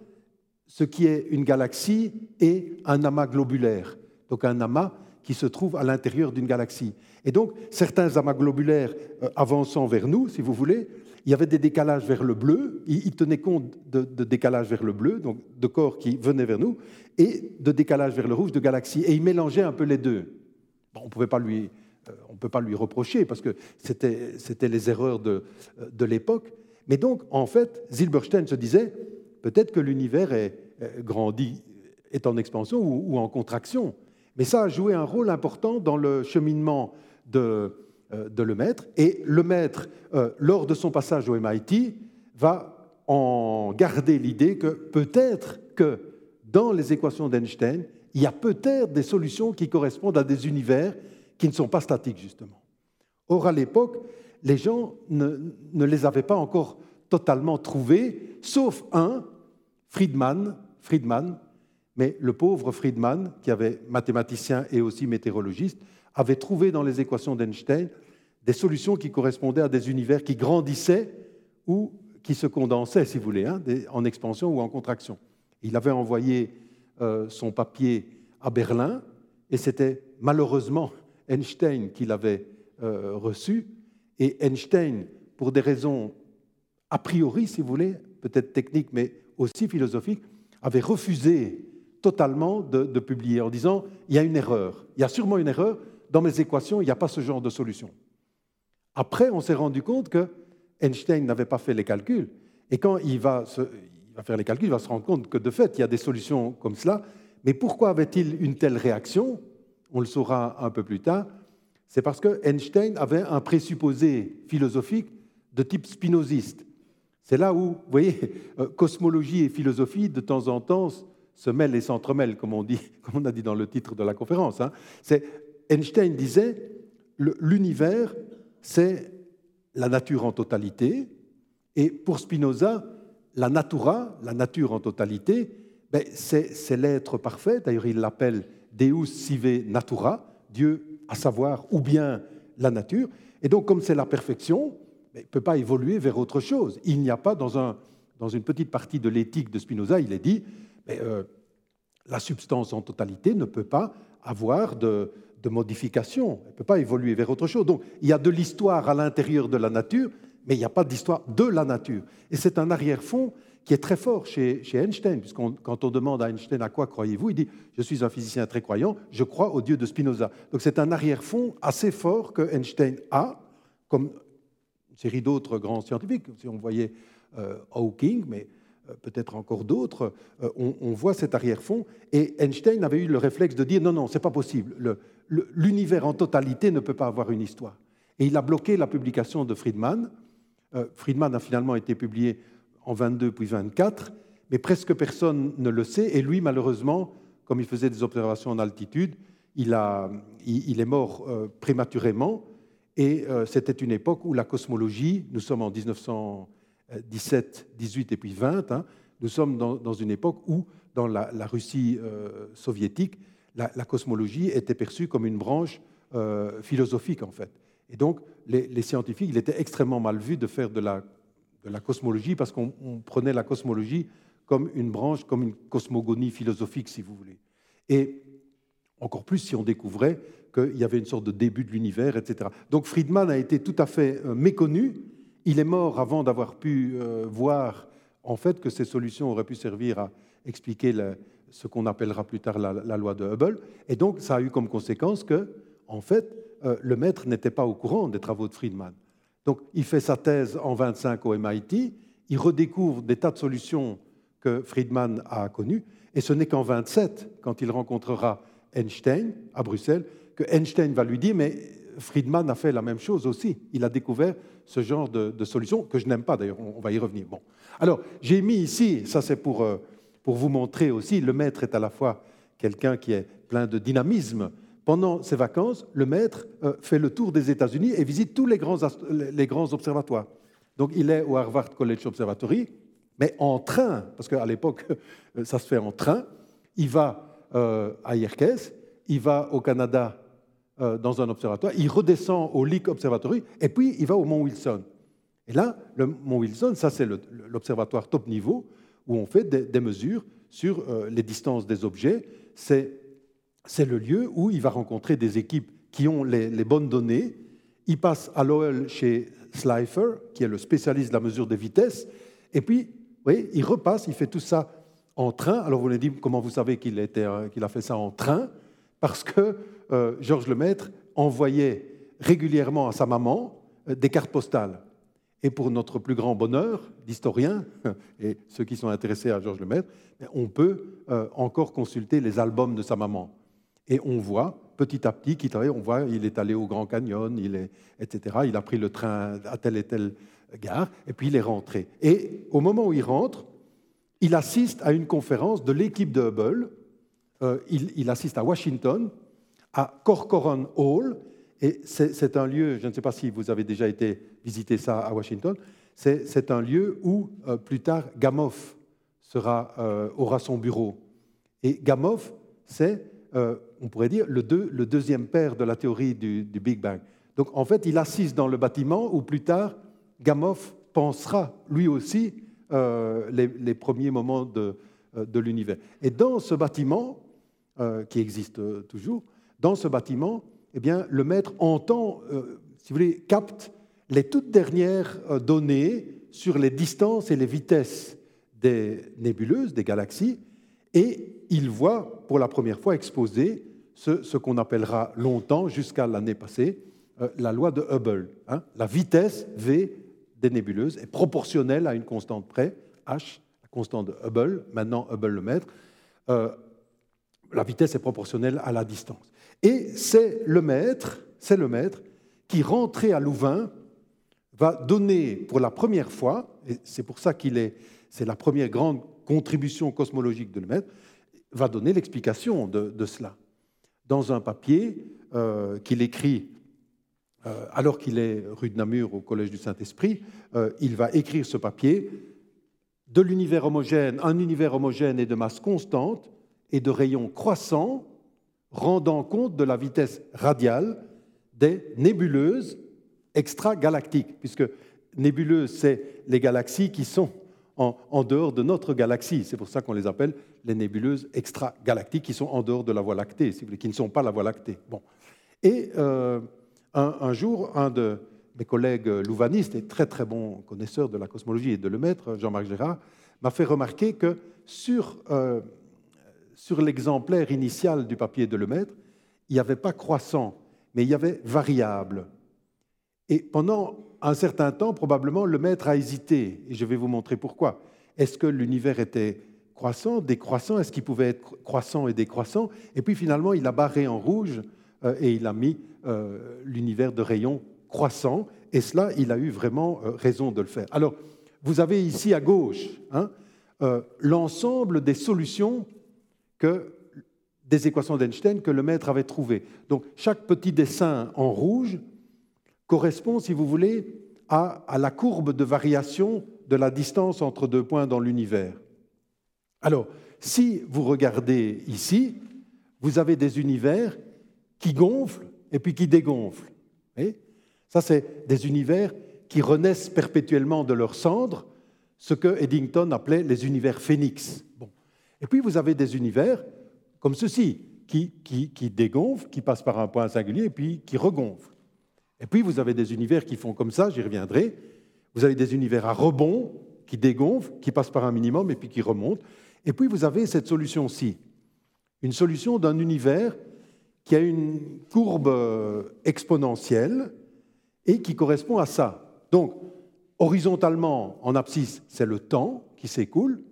ce qui est une galaxie et un amas globulaire. Donc un amas qui se trouve à l'intérieur d'une galaxie. Et donc, certains amas globulaires euh, avançant vers nous, si vous voulez, il y avait des décalages vers le bleu, il, tenait compte de, décalages vers le bleu, donc de corps qui venaient vers nous, et de décalage vers le rouge de galaxies. Et il mélangeait un peu les deux. on ne peut pas lui, euh, on peut pas lui reprocher parce que c'était les erreurs de, euh, de l'époque. Mais donc, en fait, Zilberstein se disait peut-être que l'univers est est en expansion ou, en contraction. Mais ça a joué un rôle important dans le cheminement de, de Lemaître. Et Lemaître, euh, lors de son passage au MIT, va en garder l'idée que peut-être que dans les équations d'Einstein, il y a peut-être des solutions qui correspondent à des univers qui ne sont pas statiques, justement. Or, à l'époque, les gens ne, ne, les avaient pas encore totalement trouvés, sauf un, Friedman, Friedman, mais le pauvre Friedman, qui avait mathématicien et aussi météorologiste, avait trouvé dans les équations d'Einstein des solutions qui correspondaient à des univers qui grandissaient ou qui se condensaient, si vous voulez, hein, en expansion ou en contraction. Il avait envoyé euh, son papier à Berlin, et c'était malheureusement Einstein qui l'avait euh, reçu. Et Einstein, pour des raisons a priori, si vous voulez, peut-être techniques, mais aussi philosophiques, avait refusé totalement de, publier en disant il y a une erreur, il y a sûrement une erreur, dans mes équations, il n'y a pas ce genre de solution. Après, on s'est rendu compte que Einstein n'avait pas fait les calculs, et quand il va, il va faire les calculs, il va se rendre compte que de fait, il y a des solutions comme cela, mais pourquoi avait-il une telle réaction? On le saura un peu plus tard. C'est parce que Einstein avait un présupposé philosophique de type spinoziste. C'est là où, vous voyez, euh, cosmologie et philosophie, de temps en temps, se mêlent et s'entremêlent, comme on, comme on a dit dans le titre de la conférence. Hein. Einstein disait, l'univers, c'est la nature en totalité, et pour Spinoza, la natura, la nature en totalité, ben, c'est l'être parfait. D'ailleurs, il l'appelle Deus sive natura, Dieu à savoir, ou bien la nature. Et donc, comme c'est la perfection, il ne peut pas évoluer vers autre chose. Il n'y a pas, dans, une petite partie de l'éthique de Spinoza, il est dit, mais, euh, la substance en totalité ne peut pas avoir de, modification, elle ne peut pas évoluer vers autre chose. Donc, il y a de l'histoire à l'intérieur de la nature, mais il n'y a pas d'histoire de la nature. Et c'est un arrière-fond qui est très fort chez, Einstein, puisque quand on demande à Einstein à quoi croyez-vous, il dit Je suis un physicien très croyant, je crois au Dieu de Spinoza. Donc c'est un arrière-fond assez fort que Einstein a, comme une série d'autres grands scientifiques. Si on voyait euh, Hawking, mais peut-être encore d'autres, euh, on, voit cet arrière-fond. Et Einstein avait eu le réflexe de dire Non, non, c'est pas possible. L'univers en totalité ne peut pas avoir une histoire. Et il a bloqué la publication de Friedman euh, Friedman a finalement été publié en 22 puis 24, mais presque personne ne le sait. Et lui, malheureusement, comme il faisait des observations en altitude, il, est mort euh, prématurément. Et euh, c'était une époque où la cosmologie, nous sommes en 1917, 18 et puis 20, hein, nous sommes dans, une époque où, dans la, Russie soviétique, la, cosmologie était perçue comme une branche philosophique, en fait. Et donc, les, scientifiques, il était extrêmement mal vu de faire de la, de la cosmologie parce qu'on prenait la cosmologie comme une branche, comme une cosmogonie philosophique, si vous voulez. Et encore plus si on découvrait qu'il y avait une sorte de début de l'univers, etc. Donc Friedman a été tout à fait euh, méconnu. Il est mort avant d'avoir pu euh, voir en fait que ces solutions auraient pu servir à expliquer ce qu'on appellera plus tard la, loi de Hubble. Et donc ça a eu comme conséquence que, en fait, euh, le maître n'était pas au courant des travaux de Friedman. Donc il fait sa thèse en 25 au MIT, il redécouvre des tas de solutions que Friedman a connues, et ce n'est qu'en 27, quand il rencontrera Einstein à Bruxelles, que Einstein va lui dire, mais Friedman a fait la même chose aussi. Il a découvert ce genre de, solutions que je n'aime pas, d'ailleurs, on, va y revenir. Bon. Alors, j'ai mis ici, ça c'est pour, euh, pour vous montrer aussi, le maître est à la fois quelqu'un qui est plein de dynamisme, pendant ses vacances, le maître euh, fait le tour des États-Unis et visite tous les grands, les grands observatoires. Donc il est au Harvard College Observatory, mais en train, parce qu'à l'époque, ça se fait en train. Il va euh, à Yerkes, il va au Canada dans un observatoire, il redescend au Lick Observatory, et puis il va au Mont Wilson. Et là, le Mont Wilson, ça c'est l'observatoire top niveau, où on fait des, mesures sur les distances des objets. C'est le lieu où il va rencontrer des équipes qui ont les, bonnes données. Il passe à l'OL chez Slifer, qui est le spécialiste de la mesure des vitesses, et puis, voyez, il repasse, il fait tout ça en train. Alors vous allez dire, comment vous savez qu'il a fait ça en train? Parce que euh, Georges Lemaître envoyait régulièrement à sa maman euh, des cartes postales. Et pour notre plus grand bonheur d'historien, et ceux qui sont intéressés à Georges Lemaître, on peut euh, encore consulter les albums de sa maman. Et on voit petit à petit qu'il travaille, on voit il est allé au Grand Canyon, il est, etc. Il a pris le train à telle et telle gare, et puis il est rentré. Et au moment où il rentre, il assiste à une conférence de l'équipe de Hubble. Il, assiste à Washington, à Corcoran Hall, et c'est un lieu, je ne sais pas si vous avez déjà été visiter ça à Washington, c'est un lieu où euh, plus tard Gamow euh, aura son bureau. Et Gamow, c'est, on pourrait dire, le, deuxième père de la théorie du, Big Bang. Donc en fait, il assiste dans le bâtiment où plus tard Gamow pensera lui aussi euh, les, premiers moments de, euh, l'univers. Et dans ce bâtiment, euh, qui existe toujours, dans ce bâtiment, eh bien, le maître entend, si vous voulez, capte les toutes dernières données sur les distances et les vitesses des nébuleuses, des galaxies, et il voit pour la première fois exposé ce, qu'on appellera longtemps, jusqu'à l'année passée, la loi de Hubble. Hein, la vitesse V des nébuleuses est proportionnelle à une constante près, h, la constante de Hubble, maintenant Hubble le mètre. Euh, la vitesse est proportionnelle à la distance. Et c'est le maître, c'est le maître qui, rentré à Louvain, va donner pour la première fois, et c'est pour ça qu'il est, c'est la première grande contribution cosmologique de le maître, va donner l'explication de, cela. Dans un papier euh, qu'il écrit euh, alors qu'il est rue de Namur au Collège du Saint-Esprit, euh, il va écrire ce papier de l'univers homogène, un univers homogène et de masse constante et de rayons croissants, rendant compte de la vitesse radiale des nébuleuses extragalactiques, puisque nébuleuses, c'est les galaxies qui sont en, dehors de notre galaxie. C'est pour ça qu'on les appelle les nébuleuses extragalactiques, qui sont en dehors de la Voie lactée, qui ne sont pas la Voie lactée. Bon. Et euh, un, jour, un de mes collègues louvanistes et très très bon connaisseur de la cosmologie et de le maître, Jean-Marc Gérard, m'a fait remarquer que sur, euh, sur l'exemplaire initial du papier de Lemaître, il n'y avait pas croissant, mais il y avait variable. Et pendant un certain temps, probablement, le maître a hésité, et je vais vous montrer pourquoi. Est-ce que l'univers était croissant, décroissant? Est-ce qu'il pouvait être croissant et décroissant? Et puis finalement, il a barré en rouge euh, et il a mis euh, l'univers de rayons croissant. Et cela, il a eu vraiment euh, raison de le faire. Alors, vous avez ici à gauche hein, l'ensemble des solutions que, des équations d'Einstein que le maître avait trouvées. Donc, chaque petit dessin en rouge correspond, si vous voulez, à, la courbe de variation de la distance entre deux points dans l'univers. Alors, si vous regardez ici, vous avez des univers qui gonflent et puis qui dégonflent. Ça, c'est des univers qui renaissent perpétuellement de leurs cendres, ce que Eddington appelait les univers phénix. Bon. Et puis vous avez des univers comme ceci, qui, qui, qui, dégonflent, qui passent par un point singulier et puis qui regonflent. Et puis vous avez des univers qui font comme ça, j'y reviendrai. Vous avez des univers à rebond, qui dégonflent, qui passent par un minimum et puis qui remontent. Et puis vous avez cette solution-ci, une solution d'un univers qui a une courbe euh, exponentielle et qui correspond à ça. Donc, horizontalement, en abscisse, c'est le temps qui s'écoule.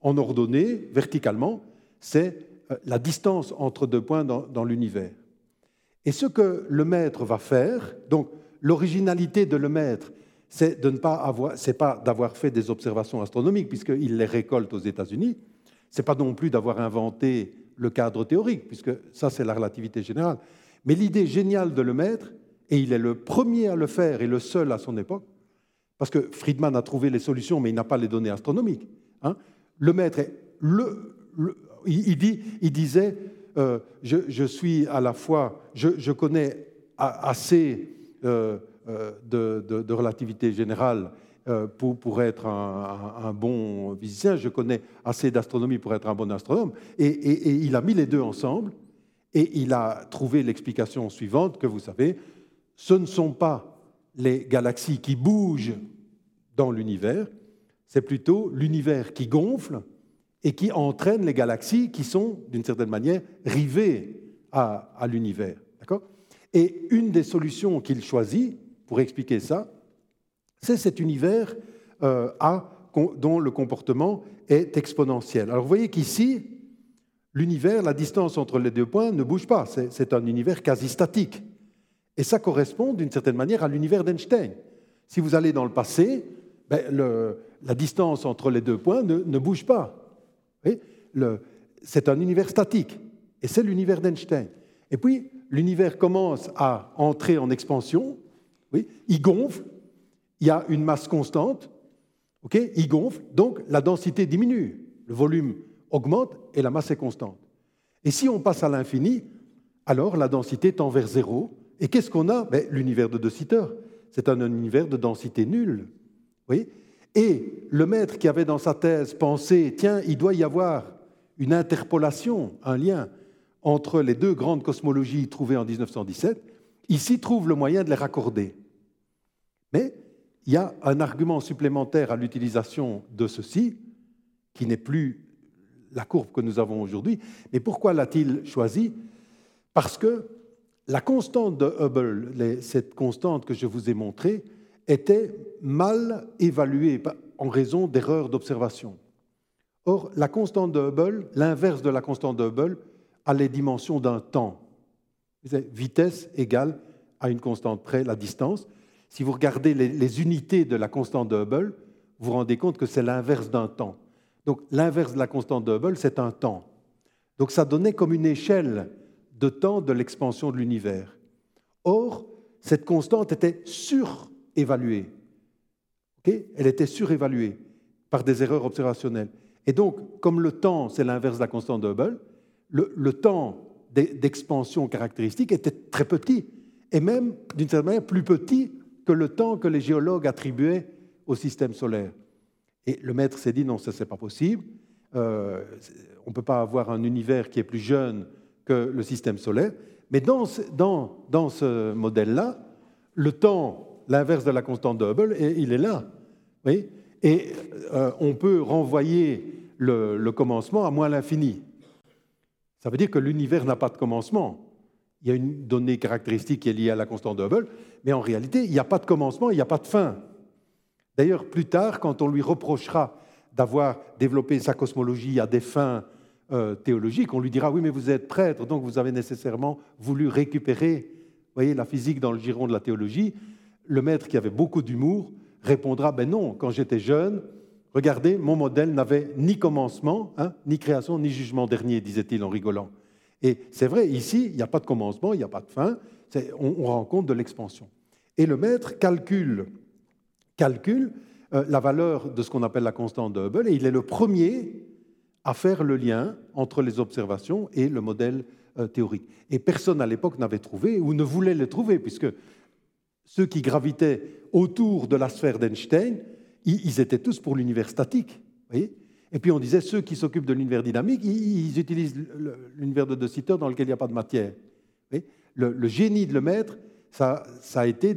En ordonnée, verticalement, c'est euh, la distance entre deux points dans, l'univers. Et ce que le maître va faire, donc l'originalité de le maître, c'est de ne pas avoir, c'est pas d'avoir fait des observations astronomiques puisqu'il les récolte aux États-Unis. C'est pas non plus d'avoir inventé le cadre théorique, puisque ça, c'est la relativité générale. Mais l'idée géniale de le mettre, et il est le premier à le faire et le seul à son époque, parce que Friedman a trouvé les solutions, mais il n'a pas les données astronomiques. Hein. Le maître il, disait, euh, je, suis à la fois, je, connais assez euh, euh, de, relativité générale pour, être un, bon physicien, je connais assez d'astronomie pour être un bon astronome. Et, il a mis les deux ensemble et il a trouvé l'explication suivante que vous savez, ce ne sont pas les galaxies qui bougent dans l'univers, c'est plutôt l'univers qui gonfle et qui entraîne les galaxies qui sont, d'une certaine manière, rivées à, l'univers. Et une des solutions qu'il choisit pour expliquer ça, c'est cet univers euh, dont le comportement est exponentiel. Alors vous voyez qu'ici, l'univers, la distance entre les deux points ne bouge pas. C'est un univers quasi statique. Et ça correspond d'une certaine manière à l'univers d'Einstein. Si vous allez dans le passé, ben, la distance entre les deux points ne, bouge pas. C'est un univers statique. Et c'est l'univers d'Einstein. Et puis, l'univers commence à entrer en expansion. Oui, il gonfle. Il y a une masse constante. ok il gonfle. Donc, la densité diminue. Le volume augmente et la masse est constante. Et si on passe à l'infini, alors la densité tend vers zéro. Et qu'est-ce qu'on a? Ben, L'univers de De Sitter. C'est un univers de densité nulle. Et le maître qui avait dans sa thèse pensé, tiens, il doit y avoir une interpolation, un lien entre les deux grandes cosmologies trouvées en 1917, ici trouve le moyen de les raccorder. Mais il y a un argument supplémentaire à l'utilisation de ceci, qui n'est plus la courbe que nous avons aujourd'hui. Mais pourquoi l'a-t-il choisi? Parce que la constante de Hubble, cette constante que je vous ai montrée, était mal évaluée en raison d'erreurs d'observation. Or, la constante de Hubble, l'inverse de la constante de Hubble, a les dimensions d'un temps. Vitesse égale à une constante près la distance. Si vous regardez les, unités de la constante de Hubble, vous vous rendez compte que c'est l'inverse d'un temps. Donc l'inverse de la constante de Hubble, c'est un temps. Donc ça donnait comme une échelle de temps de l'expansion de l'univers. Or, cette constante était surévaluée. Elle était surévaluée par des erreurs observationnelles. Et donc, comme le temps, c'est l'inverse de la constante de Hubble, le, temps d'expansion caractéristique était très petit, et même, d'une certaine manière, plus petit que le temps que les géologues attribuaient au système solaire. Et le maître s'est dit, non, ça, c'est pas possible. Euh, on ne peut pas avoir un univers qui est plus jeune que le système solaire. Mais dans dans, dans ce modèle-là, le temps, l'inverse de la constante de Hubble, il est là. Oui et euh, on peut renvoyer le, le commencement à moins l'infini. Ça veut dire que l'univers n'a pas de commencement. Il y a une donnée caractéristique qui est liée à la constante de Hubble, mais en réalité, il n'y a pas de commencement, il n'y a pas de fin. D'ailleurs, plus tard, quand on lui reprochera d'avoir développé sa cosmologie à des fins euh, théologiques, on lui dira oui, mais vous êtes prêtre, donc vous avez nécessairement voulu récupérer voyez, la physique dans le giron de la théologie. Le maître qui avait beaucoup d'humour répondra ben non, quand j'étais jeune, Regardez, mon modèle n'avait ni commencement, hein, ni création, ni jugement dernier, disait-il en rigolant. Et c'est vrai, ici, il n'y a pas de commencement, il n'y a pas de fin, on, on rend compte de l'expansion. Et le maître calcule, calcule euh, la valeur de ce qu'on appelle la constante de Hubble, et il est le premier à faire le lien entre les observations et le modèle euh, théorique. Et personne à l'époque n'avait trouvé ou ne voulait le trouver, puisque ceux qui gravitaient autour de la sphère d'Einstein ils étaient tous pour l'univers statique. Et puis on disait, ceux qui s'occupent de l'univers dynamique, ils utilisent l'univers de De Sitter dans lequel il n'y a pas de matière. Le, génie de le maître, ça, ça a été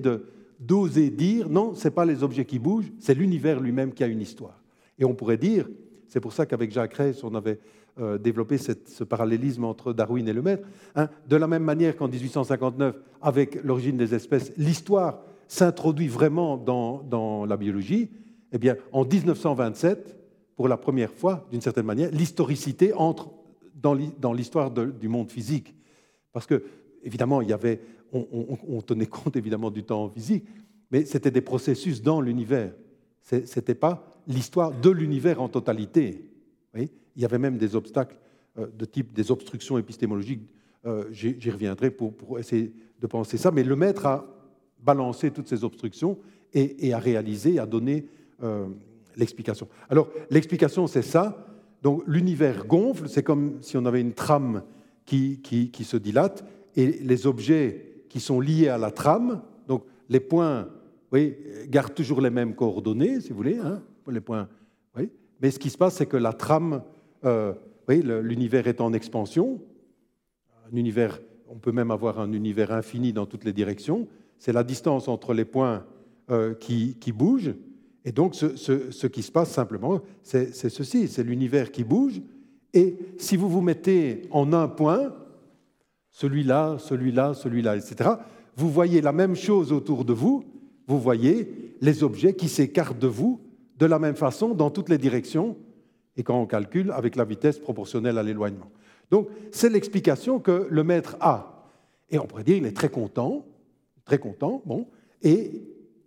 d'oser dire, non, ce n'est pas les objets qui bougent, c'est l'univers lui-même qui a une histoire. Et on pourrait dire, c'est pour ça qu'avec Jacques Reiss, on avait euh, développé ce parallélisme entre Darwin et le maître, hein, de la même manière qu'en 1859, avec l'origine des espèces, l'histoire s'introduit vraiment dans, la biologie, eh bien, en 1927, pour la première fois, d'une certaine manière, l'historicité entre dans l'histoire du monde physique. Parce que, évidemment, il y avait, on, tenait compte évidemment du temps physique, mais c'était des processus dans l'univers. Ce n'était pas l'histoire de l'univers en totalité. Il y avait même des obstacles euh, de type des obstructions épistémologiques. Euh, j'y reviendrai pour, essayer de penser ça. Mais le maître a balancé toutes ces obstructions et, et a réalisé, a donné euh, l'explication. Alors, l'explication, c'est ça. Donc, l'univers gonfle, c'est comme si on avait une trame qui, qui, se dilate, et les objets qui sont liés à la trame, donc les points, oui, gardent toujours les mêmes coordonnées, si vous voulez, hein, les points, oui. mais ce qui se passe, c'est que la trame, euh, l'univers est en expansion, un univers, on peut même avoir un univers infini dans toutes les directions, c'est la distance entre les points euh, qui, qui bougent, et donc, ce, qui se passe simplement, c'est ceci, c'est l'univers qui bouge. Et si vous vous mettez en un point, celui-là, celui-là, celui-là, etc., vous voyez la même chose autour de vous, vous voyez les objets qui s'écartent de vous de la même façon dans toutes les directions, et quand on calcule avec la vitesse proportionnelle à l'éloignement. Donc, c'est l'explication que le maître a. Et on pourrait dire qu'il est très content, très content, bon, et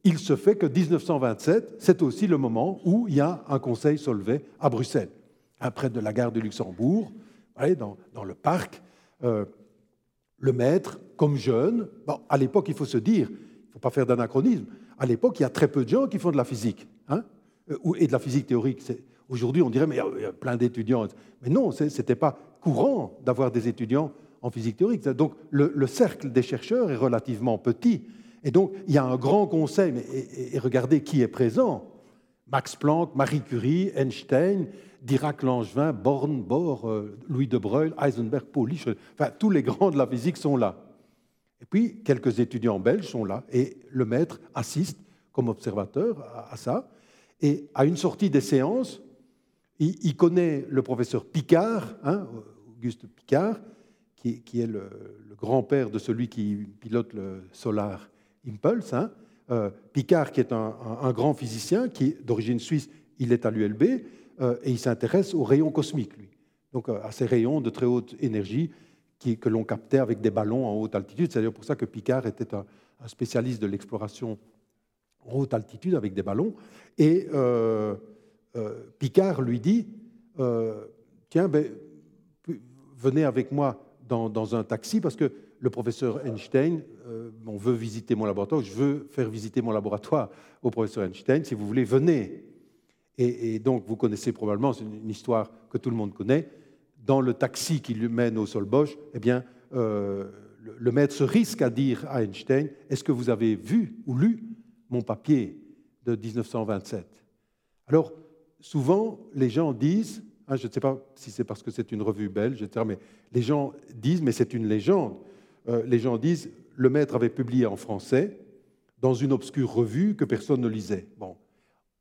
il se fait que 1927, c'est aussi le moment où il y a un conseil Solvay à Bruxelles, près de la gare de Luxembourg, dans, dans le parc. Euh, le maître, comme jeune, à l'époque, il faut se dire, il ne faut pas faire d'anachronisme, à l'époque, il y a très peu de gens qui font de la physique, hein, euh, et de la physique théorique. Aujourd'hui, on dirait, mais il y a plein d'étudiants. Mais non, ce n'était pas courant d'avoir des étudiants en physique théorique. Donc, le, cercle des chercheurs est relativement petit. Et donc, il y a un grand conseil, et, regardez qui est présent. Max Planck, Marie Curie, Einstein, Dirac-Langevin, Born, Bohr, euh, Louis de Broglie, Heisenberg, Pauli, enfin, tous les grands de la physique sont là. Et puis, quelques étudiants belges sont là, et le maître assiste comme observateur à, ça. Et à une sortie des séances, il, connaît le professeur Picard, hein, Auguste Picard, qui, est le, grand-père de celui qui pilote le Solar Impulse. Hein. Euh, Picard, qui est un, grand physicien, qui d'origine suisse, il est à l'ULB, euh, et il s'intéresse aux rayons cosmiques, lui. Donc euh, à ces rayons de très haute énergie que l'on captait avec des ballons en haute altitude. C'est d'ailleurs pour ça que Picard était un, spécialiste de l'exploration en haute altitude avec des ballons. Et Picard lui dit, tiens, ben, venez avec moi dans, un taxi parce que le professeur Einstein, euh, on veut visiter mon laboratoire, je veux faire visiter mon laboratoire au professeur Einstein, si vous voulez, venez. Et, donc, vous connaissez probablement, c'est une histoire que tout le monde connaît, dans le taxi qui lui mène au sol Bosch, eh bien, euh, le, maître se risque à dire à Einstein, est-ce que vous avez vu ou lu mon papier de 1927 Alors, souvent, les gens disent, Hein, je ne sais pas si c'est parce que c'est une revue belge, etc., mais les gens disent, mais c'est une légende. Euh, les gens disent, le maître avait publié en français dans une obscure revue que personne ne lisait. Bon,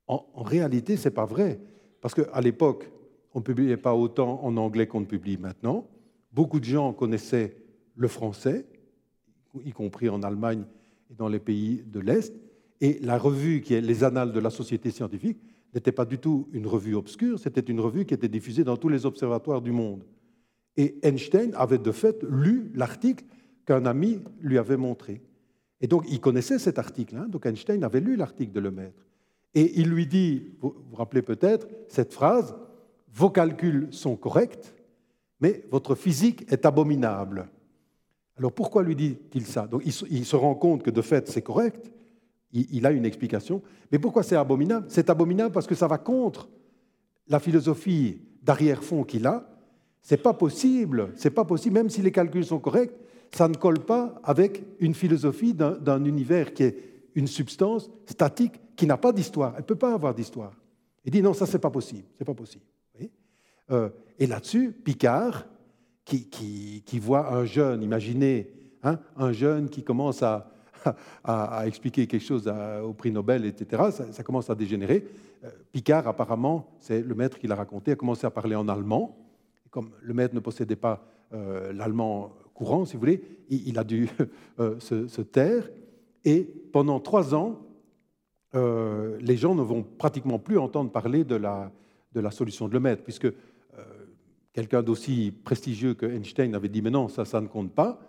en, réalité, ce n'est pas vrai, parce qu'à l'époque, on ne publiait pas autant en anglais qu'on ne publie maintenant. Beaucoup de gens connaissaient le français, y compris en Allemagne et dans les pays de l'Est. Et la revue qui est les Annales de la Société scientifique n'était pas du tout une revue obscure, c'était une revue qui était diffusée dans tous les observatoires du monde. Et Einstein avait de fait lu l'article qu'un ami lui avait montré. Et donc il connaissait cet article, hein. donc Einstein avait lu l'article de Lemaître. Et il lui dit, vous vous rappelez peut-être cette phrase, vos calculs sont corrects, mais votre physique est abominable. Alors pourquoi lui dit-il ça? Donc il se rend compte que de fait c'est correct, il, a une explication. Mais pourquoi c'est abominable? C'est abominable parce que ça va contre la philosophie d'arrière-fond qu'il a. C'est pas possible, c'est pas possible, même si les calculs sont corrects, ça ne colle pas avec une philosophie d'un univers qui est une substance statique qui n'a pas d'histoire. Elle ne peut pas avoir d'histoire. Il dit non, ça c'est pas possible, c'est pas possible. Euh, et là-dessus, Picard, qui, voit un jeune, imaginez, hein, un jeune qui commence à, à, expliquer quelque chose au prix Nobel, etc., ça, commence à dégénérer. Euh, Picard, apparemment, c'est le maître qui l'a raconté, a commencé à parler en allemand. Comme le maître ne possédait pas euh, l'allemand courant, si vous voulez, il, a dû euh, se, taire. Et pendant trois ans, les gens ne vont pratiquement plus entendre parler de la, de la solution de le maître, puisque quelqu'un d'aussi prestigieux que Einstein avait dit, mais non, ça, ça ne compte pas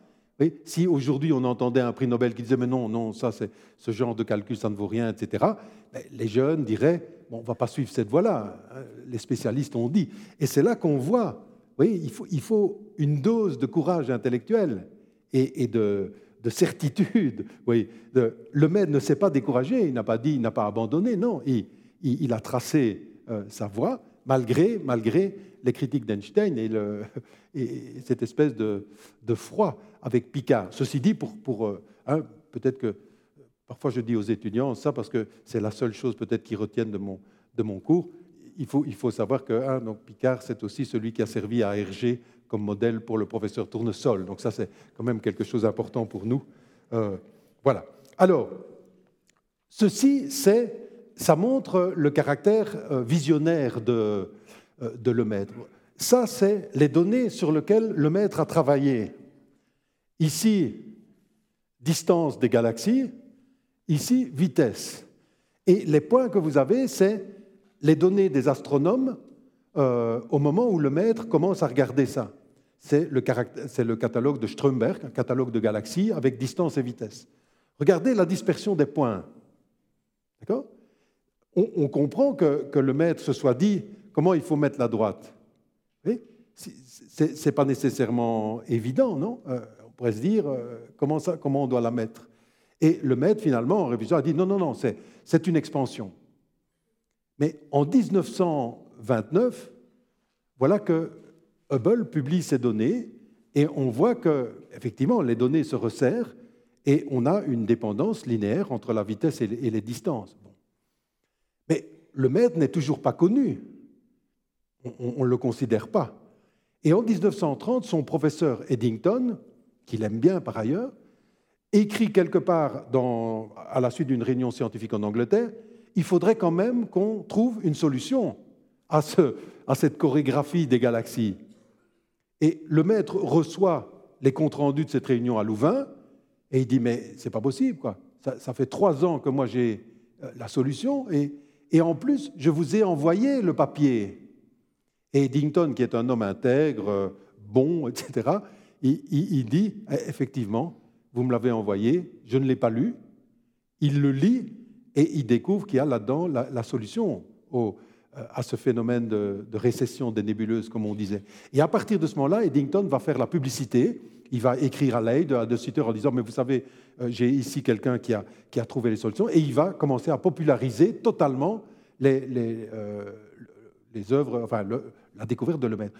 si aujourd'hui on entendait un prix Nobel qui disait mais non, non, ça c'est ce genre de calcul, ça ne vaut rien, etc., ben, les jeunes diraient on ne va pas suivre cette voie-là. Hein, les spécialistes ont dit. Et c'est là qu'on voit, oui, il faut, il faut une dose de courage intellectuel et, de, certitude. Oui, le maître ne s'est pas découragé, il n'a pas dit, il n'a pas abandonné, non, il, il, a tracé euh, sa voie malgré, malgré les critiques d'Einstein et, et, cette espèce de, de, froid avec Picard. Ceci dit, pour, euh, hein, peut-être que parfois je dis aux étudiants ça parce que c'est la seule chose peut-être qu'ils retiennent de mon, cours. Il faut, savoir que hein, Picard, c'est aussi celui qui a servi à Hergé comme modèle pour le professeur Tournesol. Donc ça, c'est quand même quelque chose d'important pour nous. Euh, voilà. Alors, ceci, c'est, ça montre le caractère euh, visionnaire de, de Lemaître. Ça, c'est les données sur lesquelles le maître a travaillé. Ici, distance des galaxies, ici, vitesse. Et les points que vous avez, c'est les données des astronomes euh, au moment où le maître commence à regarder ça. c'est le, catalogue de Strömberg, un catalogue de galaxies avec distance et vitesse. Regardez la dispersion des points. D'accord? On, comprend que, le maître se soit dit comment il faut mettre la droite? Ce n'est pas nécessairement évident, non? Euh, pourrait se dire euh, comment, on doit la mettre. Et le maître, finalement, en révision, a dit non, non, non, c'est une expansion. Mais en 1929, voilà que Hubble publie ces données et on voit que, effectivement, les données se resserrent et on a une dépendance linéaire entre la vitesse et les distances. Mais le maître n'est toujours pas connu. On ne le considère pas. Et en 1930, son professeur Eddington, qu'il aime bien par ailleurs, écrit quelque part à la suite d'une réunion scientifique en Angleterre, il faudrait quand même qu'on trouve une solution à, à cette chorégraphie des galaxies. Et le maître reçoit les comptes rendus de cette réunion à Louvain et il dit mais c'est pas possible quoi. Ça, ça, fait trois ans que moi j'ai euh, la solution et, et en plus je vous ai envoyé le papier. Et Eddington, qui est un homme intègre, euh, bon, etc., il, dit eh, effectivement vous me l'avez envoyé, je ne l'ai pas lu. Il le lit et il découvre qu'il y a là-dedans la, solution au, à ce phénomène de, récession des nébuleuses, comme on disait. Et à partir de ce moment-là, Eddington va faire la publicité. Il va écrire à l'aide à De Sutter en disant Mais vous savez, euh, j'ai ici quelqu'un qui a, trouvé les solutions. Et il va commencer à populariser totalement les, euh, œuvres, enfin, la découverte de Lemaitre.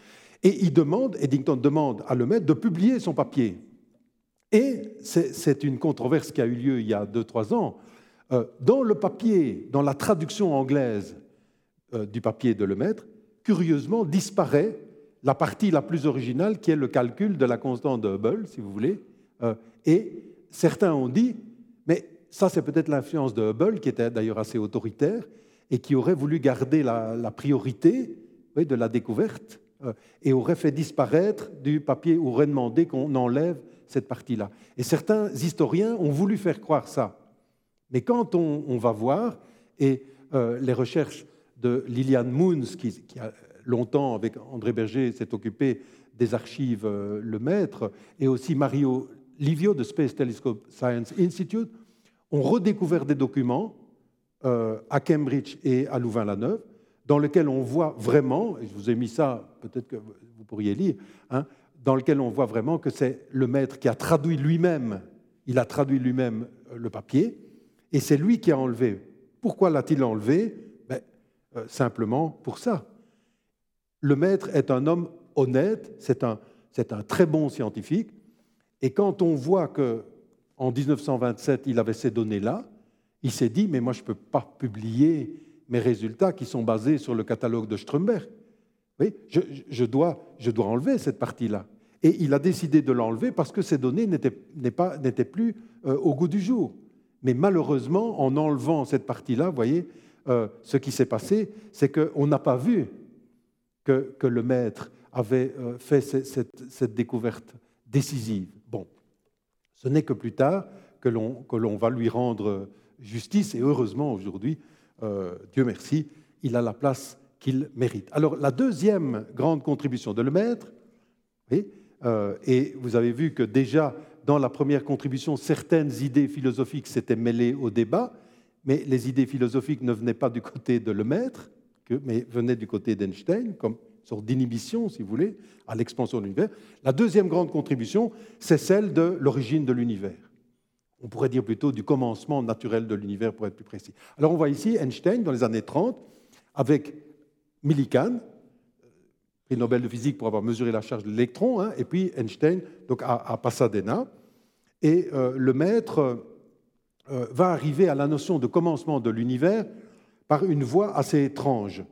Et il demande, Eddington demande à Lemaitre de publier son papier. Et c'est une controverse qui a eu lieu il y a 2-3 ans. Euh, dans le papier, dans la traduction anglaise euh, du papier de Lemaître, curieusement disparaît la partie la plus originale qui est le calcul de la constante de Hubble, si vous voulez. Euh, et certains ont dit, mais ça c'est peut-être l'influence de Hubble, qui était d'ailleurs assez autoritaire, et qui aurait voulu garder la, priorité de la découverte, et aurait fait disparaître du papier, aurait demandé qu'on enlève cette partie-là. Et certains historiens ont voulu faire croire ça. Mais quand on, va voir, et les recherches de Liliane Moons, qui, a longtemps, avec André Berger, s'est occupé des archives euh, Le Maître, et aussi Mario Livio de Space Telescope Science Institute, ont redécouvert des documents euh, à Cambridge et à Louvain-la-Neuve, dans lesquels on voit vraiment, et je vous ai mis ça, peut-être que vous pourriez lire, hein, dans lequel on voit vraiment que c'est le maître qui a traduit lui-même, il a traduit lui-même euh, le papier, et c'est lui qui a enlevé. Pourquoi l'a-t-il enlevé? Euh, simplement pour ça. Le maître est un homme honnête, c'est un, un, très bon scientifique, et quand on voit que en 1927 il avait ces données-là, il s'est dit mais moi je ne peux pas publier mes résultats qui sont basés sur le catalogue de Strömberg. Oui, je, dois, je dois enlever cette partie-là. Et il a décidé de l'enlever parce que ces données n'étaient plus euh, au goût du jour. Mais malheureusement, en enlevant cette partie-là, voyez, euh, ce qui s'est passé, c'est qu'on n'a pas vu que, le maître avait euh, fait cette, découverte décisive. Bon, ce n'est que plus tard que l'on va lui rendre justice, et heureusement aujourd'hui, euh, Dieu merci, il a la place qu'il mérite. Alors la deuxième grande contribution de le maître, et vous avez vu que déjà dans la première contribution, certaines idées philosophiques s'étaient mêlées au débat, mais les idées philosophiques ne venaient pas du côté de Lemaître, mais venaient du côté d'Einstein, comme sorte d'inhibition, si vous voulez, à l'expansion de l'univers. La deuxième grande contribution, c'est celle de l'origine de l'univers. On pourrait dire plutôt du commencement naturel de l'univers, pour être plus précis. Alors on voit ici Einstein, dans les années 30, avec Millikan, prix Nobel de physique pour avoir mesuré la charge de l'électron, hein, et puis Einstein donc à, Pasadena. Et euh, le maître euh, va arriver à la notion de commencement de l'univers par une voie assez étrange,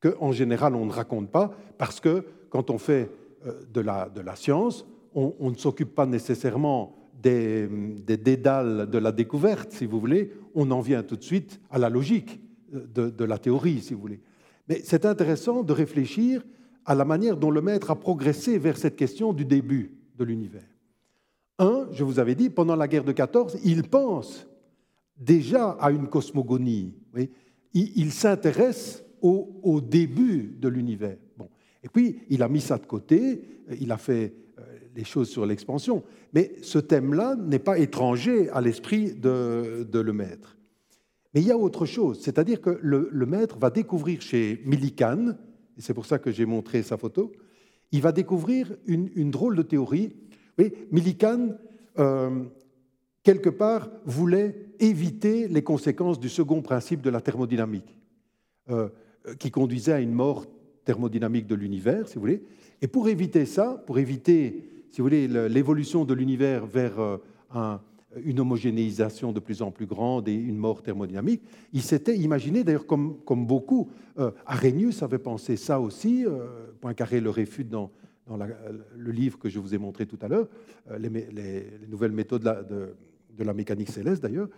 qu'en général on ne raconte pas, parce que quand on fait euh, de la science, on, ne s'occupe pas nécessairement des, dédales de la découverte, si vous voulez, on en vient tout de suite à la logique de, de la théorie, si vous voulez. Mais c'est intéressant de réfléchir à la manière dont le maître a progressé vers cette question du début de l'univers. Un, je vous avais dit, pendant la guerre de 14, il pense déjà à une cosmogonie. il, s'intéresse au, début de l'univers. Bon. Et puis, il a mis ça de côté, il a fait euh, les choses sur l'expansion. Mais ce thème-là n'est pas étranger à l'esprit de, de Lemaître. Mais il y a autre chose, c'est-à-dire que le, maître va découvrir chez Millikan, et c'est pour ça que j'ai montré sa photo, il va découvrir une, drôle de théorie. Oui, Millikan, euh, quelque part, voulait éviter les conséquences du second principe de la thermodynamique, euh, qui conduisait à une mort thermodynamique de l'univers, si vous voulez. Et pour éviter ça, pour éviter, si vous voulez, l'évolution de l'univers vers euh, une homogénéisation de plus en plus grande et une mort thermodynamique, il s'était imaginé, d'ailleurs comme, beaucoup, euh, Arrhenius avait pensé ça aussi, euh, Poincaré le réfute dans, le livre que je vous ai montré tout à l'heure, euh, les, nouvelles méthodes de la, de, la mécanique céleste d'ailleurs,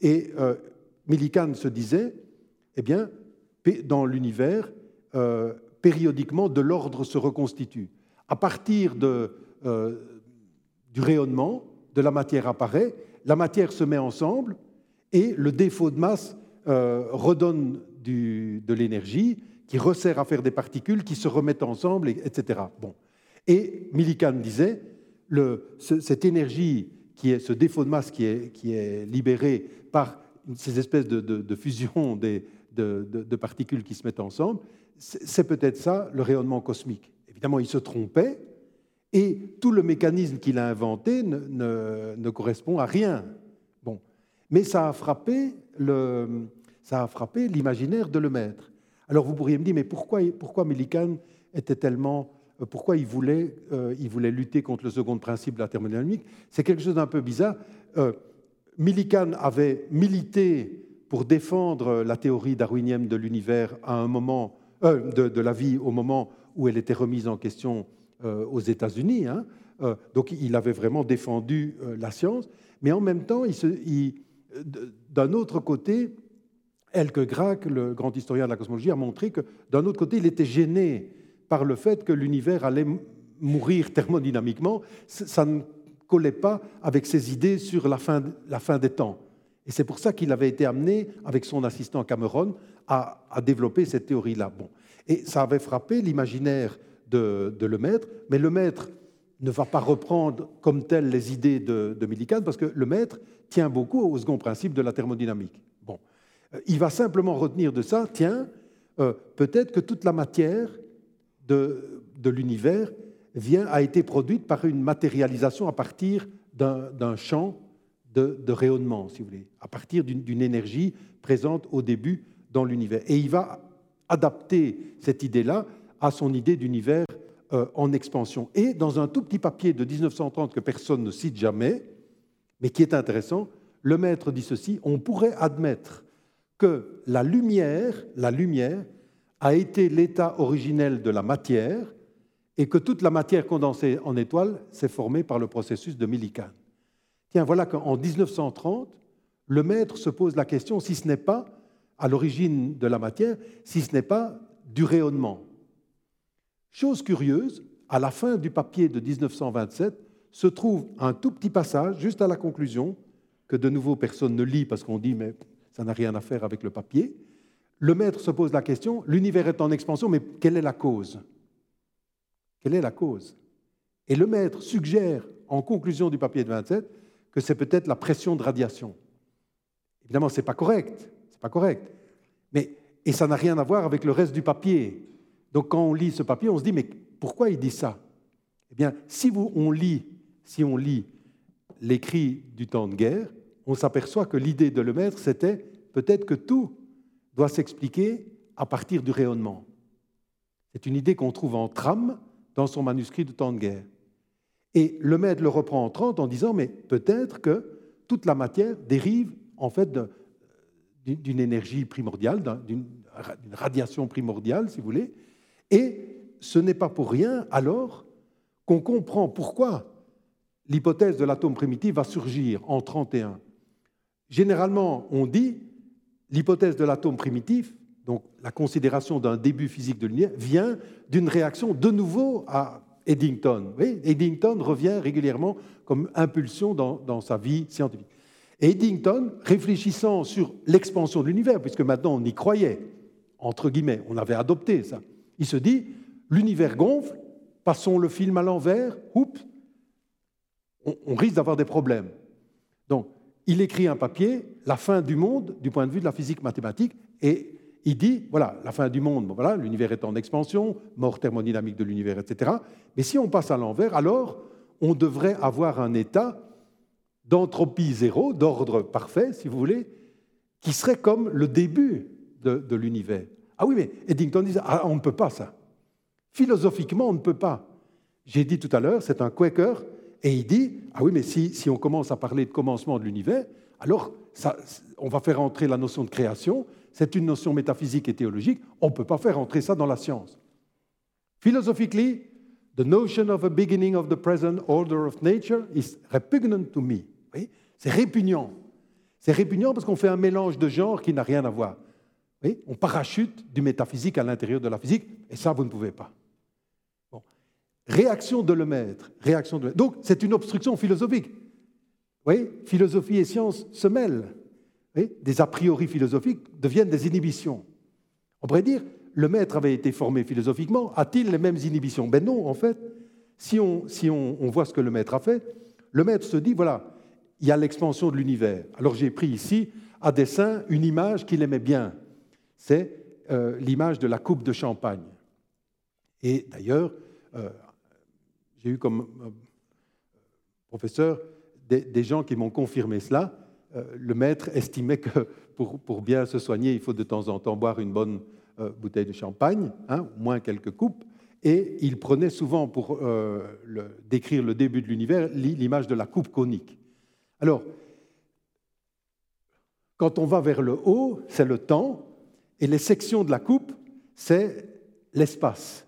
et Millikan se disait, eh bien, dans l'univers, périodiquement, de l'ordre se reconstitue. À partir de, euh, du rayonnement, de la matière apparaît, la matière se met ensemble et le défaut de masse euh, redonne de l'énergie qui resserre à faire des particules qui se remettent ensemble, etc. Bon. Et Millikan disait, cette énergie, qui est, ce défaut de masse qui est, qui est libéré par ces espèces de, de, fusion des, de, de, particules qui se mettent ensemble, c'est peut-être ça le rayonnement cosmique. Évidemment, il se trompait et tout le mécanisme qu'il a inventé ne, correspond à rien. Bon. Mais ça a frappé ça a frappé l'imaginaire de Lemaître. Alors vous pourriez me dire, mais pourquoi, pourquoi Millikan était tellement euh, pourquoi il voulait, euh, il voulait lutter contre le second principe de la thermodynamique? C'est quelque chose d'un peu bizarre. Euh, Millikan avait milité pour défendre la théorie darwinienne de l'univers à un moment euh, de, la vie au moment où elle était remise en question aux États-Unis. Hein. Euh, donc il avait vraiment défendu la science, mais en même temps, d'un autre côté, Elke Grac, le grand historien de la cosmologie, a montré que d'un autre côté, il était gêné par le fait que l'univers allait mourir thermodynamiquement. Ça ne collait pas avec ses idées sur la fin, des temps. Et c'est pour ça qu'il avait été amené, avec son assistant Cameron, à, développer cette théorie-là. Bon. Et ça avait frappé l'imaginaire de, de Lemaître, mais Lemaître ne va pas reprendre comme tel les idées de, de Millikan, parce que Lemaître tient beaucoup au second principe de la thermodynamique. Bon. Euh, il va simplement retenir de ça, tiens, euh, peut-être que toute la matière de, l'univers vient, a été produite par une matérialisation à partir d'un champ de, rayonnement, si vous voulez, à partir d'une énergie présente au début dans l'univers. Et il va adapter cette idée-là à son idée d'univers euh, en expansion. Et dans un tout petit papier de 1930 que personne ne cite jamais, mais qui est intéressant, le maître dit ceci, on pourrait admettre que la lumière, la lumière a été l'état originel de la matière et que toute la matière condensée en étoiles s'est formée par le processus de Millikan. Tiens, voilà qu'en 1930, le maître se pose la question si ce n'est pas à l'origine de la matière, si ce n'est pas du rayonnement. Chose curieuse, à la fin du papier de 1927 se trouve un tout petit passage, juste à la conclusion, que de nouveau personne ne lit parce qu'on dit mais ça n'a rien à faire avec le papier. Le maître se pose la question, l'univers est en expansion, mais quelle est la cause? Quelle est la cause? Et le maître suggère, en conclusion du papier de 27, que c'est peut-être la pression de radiation. Évidemment, ce n'est pas correct pas correct. Mais, et ça n'a rien à voir avec le reste du papier. Donc quand on lit ce papier, on se dit, mais pourquoi il dit ça? Eh bien, si on lit, si on lit l'écrit du temps de guerre, on s'aperçoit que l'idée de le mettre, c'était peut-être que tout doit s'expliquer à partir du rayonnement. C'est une idée qu'on trouve en trame dans son manuscrit du temps de guerre. Et le maître le reprend en 30 en disant, mais peut-être que toute la matière dérive en fait d'une énergie primordiale, d'une radiation primordiale, si vous voulez. Et ce n'est pas pour rien, alors, qu'on comprend pourquoi l'hypothèse de l'atome primitif va surgir en 31. Généralement, on dit l'hypothèse de l'atome primitif, donc la considération d'un début physique de l'univers, vient d'une réaction de nouveau à Eddington. Eddington revient régulièrement comme impulsion dans sa vie scientifique. Eddington, réfléchissant sur l'expansion de l'univers, puisque maintenant on y croyait, entre guillemets, on avait adopté ça, il se dit, l'univers gonfle, passons le film à l'envers, oups, on, risque d'avoir des problèmes. Donc, il écrit un papier, la fin du monde, du point de vue de la physique mathématique, et il dit, voilà, la fin du monde, voilà, l'univers est en expansion, mort thermodynamique de l'univers, etc. Mais si on passe à l'envers, alors on devrait avoir un état d'entropie zéro, d'ordre parfait, si vous voulez, qui serait comme le début de, l'univers. Ah oui, mais Eddington dit, ah, on ne peut pas ça. Philosophiquement, on ne peut pas. J'ai dit tout à l'heure, c'est un Quaker, et il dit, ah oui, mais si, si on commence à parler de commencement de l'univers, alors on va faire entrer la notion de création, c'est une notion métaphysique et théologique, on ne peut pas faire entrer ça dans la science. Philosophically, the notion of a beginning of the present order of nature is repugnant to me. C'est répugnant. C'est répugnant parce qu'on fait un mélange de genres qui n'a rien à voir. On parachute du métaphysique à l'intérieur de la physique, et ça, vous ne pouvez pas. Réaction de le maître. Réaction de... Donc, c'est une obstruction philosophique. Oui, philosophie et science se mêlent. Des a priori philosophiques deviennent des inhibitions. On pourrait dire, le maître avait été formé philosophiquement, a-t-il les mêmes inhibitions? Ben non, en fait. Si, on, si on, on voit ce que le maître a fait, le maître se dit, voilà, il y a l'expansion de l'univers. Alors j'ai pris ici, à dessin, une image qu'il aimait bien. C'est euh, l'image de la coupe de champagne. Et d'ailleurs, euh, j'ai eu comme euh, professeur des, gens qui m'ont confirmé cela. le maître estimait que pour, pour, bien se soigner, il faut de temps en temps boire une bonne bouteille de champagne, hein, au moins quelques coupes. Et il prenait souvent pour décrire le début de l'univers l'image de la coupe conique. Alors, quand on va vers le haut, c'est le temps, et les sections de la coupe, c'est l'espace.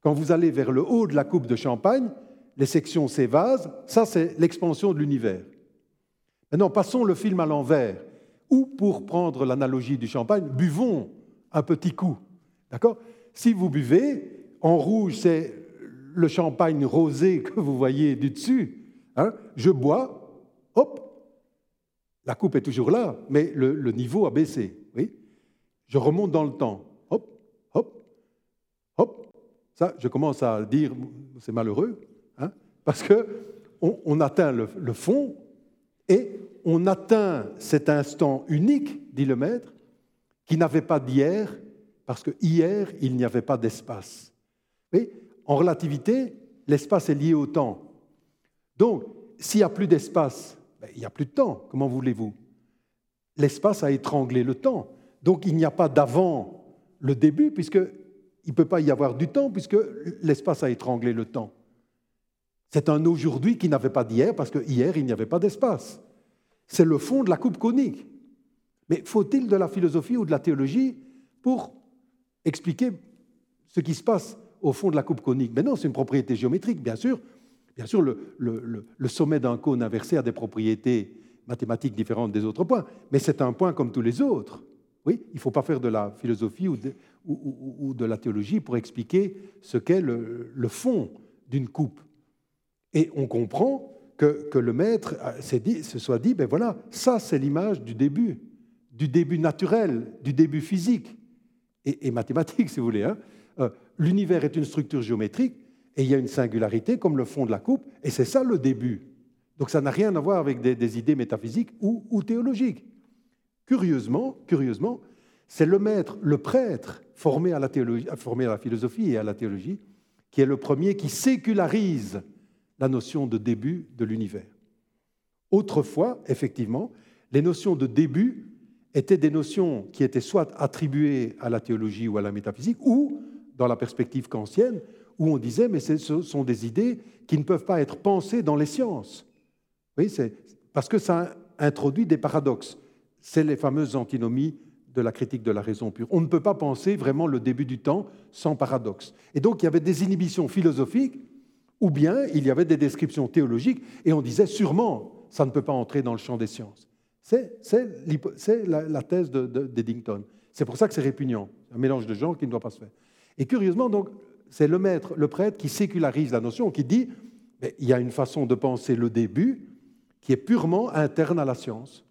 Quand vous allez vers le haut de la coupe de champagne, les sections, vases, ça c'est l'expansion de l'univers. Maintenant, passons le film à l'envers, ou pour prendre l'analogie du champagne, buvons un petit coup. D'accord? Si vous buvez, en rouge, c'est le champagne rosé que vous voyez du dessus. Hein je bois, hop, la coupe est toujours là, mais le, niveau a baissé. Je remonte dans le temps. Hop, hop, hop. Ça, je commence à dire, c'est malheureux, hein, parce que on, atteint le, fond et on atteint cet instant unique, dit le maître, qui n'avait pas d'hier, parce que hier, il n'y avait pas d'espace. Oui, en relativité, l'espace est lié au temps. Donc, s'il n'y a plus d'espace, ben, il n'y a plus de temps, comment voulez-vous? L'espace a étranglé le temps. Donc il n'y a pas d'avant le début, puisqu'il ne peut pas y avoir du temps, puisque l'espace a étranglé le temps. C'est un aujourd'hui qui n'avait pas d'hier, parce que hier, il n'y avait pas d'espace. C'est le fond de la coupe conique. Mais faut-il de la philosophie ou de la théologie pour expliquer ce qui se passe au fond de la coupe conique? Mais non, c'est une propriété géométrique, bien sûr, Bien sûr, le, sommet d'un cône inversé a des propriétés mathématiques différentes des autres points, mais c'est un point comme tous les autres. Oui, il ne faut pas faire de la philosophie ou de, la théologie pour expliquer ce qu'est le, fond d'une coupe. Et on comprend que, le maître se soit dit, ben voilà, ça c'est l'image du début, du début naturel, du début physique et, mathématique, si vous voulez. Hein. Euh, l'univers est une structure géométrique, et il y a une singularité comme le fond de la coupe, et c'est ça le début. Donc ça n'a rien à voir avec des, idées métaphysiques ou, théologiques. Curieusement, curieusement, c'est le maître, le prêtre formé à, la philosophie et à la théologie, qui est le premier qui sécularise la notion de début de l'univers. Autrefois, effectivement, les notions de début étaient des notions qui étaient soit attribuées à la théologie ou à la métaphysique, ou, dans la perspective kantienne, où on disait, mais ce sont des idées qui ne peuvent pas être pensées dans les sciences. Oui, parce que ça introduit des paradoxes. C'est les fameuses antinomies de la critique de la raison pure. On ne peut pas penser vraiment le début du temps sans paradoxe. Et donc il y avait des inhibitions philosophiques, ou bien il y avait des descriptions théologiques, et on disait sûrement, ça ne peut pas entrer dans le champ des sciences. C'est la, thèse d'Eddington. C'est pour ça que c'est répugnant, un mélange de genres qui ne doit pas se faire. Et curieusement, donc, c'est le maître, le prêtre, qui sécularise la notion, qui dit il y a une façon de penser le début qui est purement interne à la science.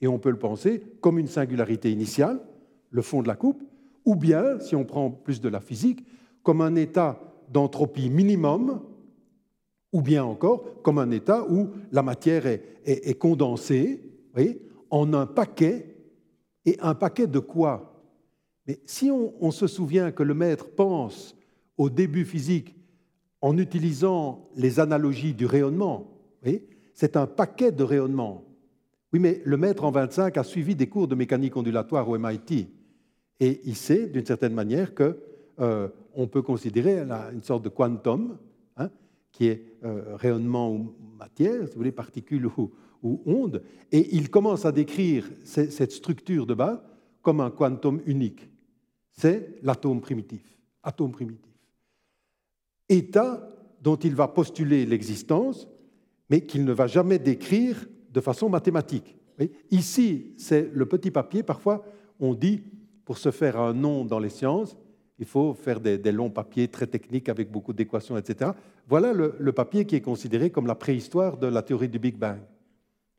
Et on peut le penser comme une singularité initiale, le fond de la coupe, ou bien, si on prend plus de la physique, comme un état d'entropie minimum, ou bien encore comme un état où la matière est, condensée en un paquet, et un paquet de quoi? Mais si on, se souvient que le maître pense au début physique en utilisant les analogies du rayonnement, c'est un paquet de rayonnement. Oui, mais le maître en 25 a suivi des cours de mécanique ondulatoire au MIT, et il sait d'une certaine manière que euh, on peut considérer une sorte de quantum, hein, qui est euh, rayonnement ou matière, si vous voulez, particules ou, ou onde, et il commence à décrire cette structure de base comme un quantum unique. C'est l'atome primitif. Atome primitif. État dont il va postuler l'existence, mais qu'il ne va jamais décrire de façon mathématique. Ici, c'est le petit papier. Parfois, on dit, pour se faire un nom dans les sciences, il faut faire des, longs papiers très techniques avec beaucoup d'équations, etc. Voilà le, papier qui est considéré comme la préhistoire de la théorie du Big Bang.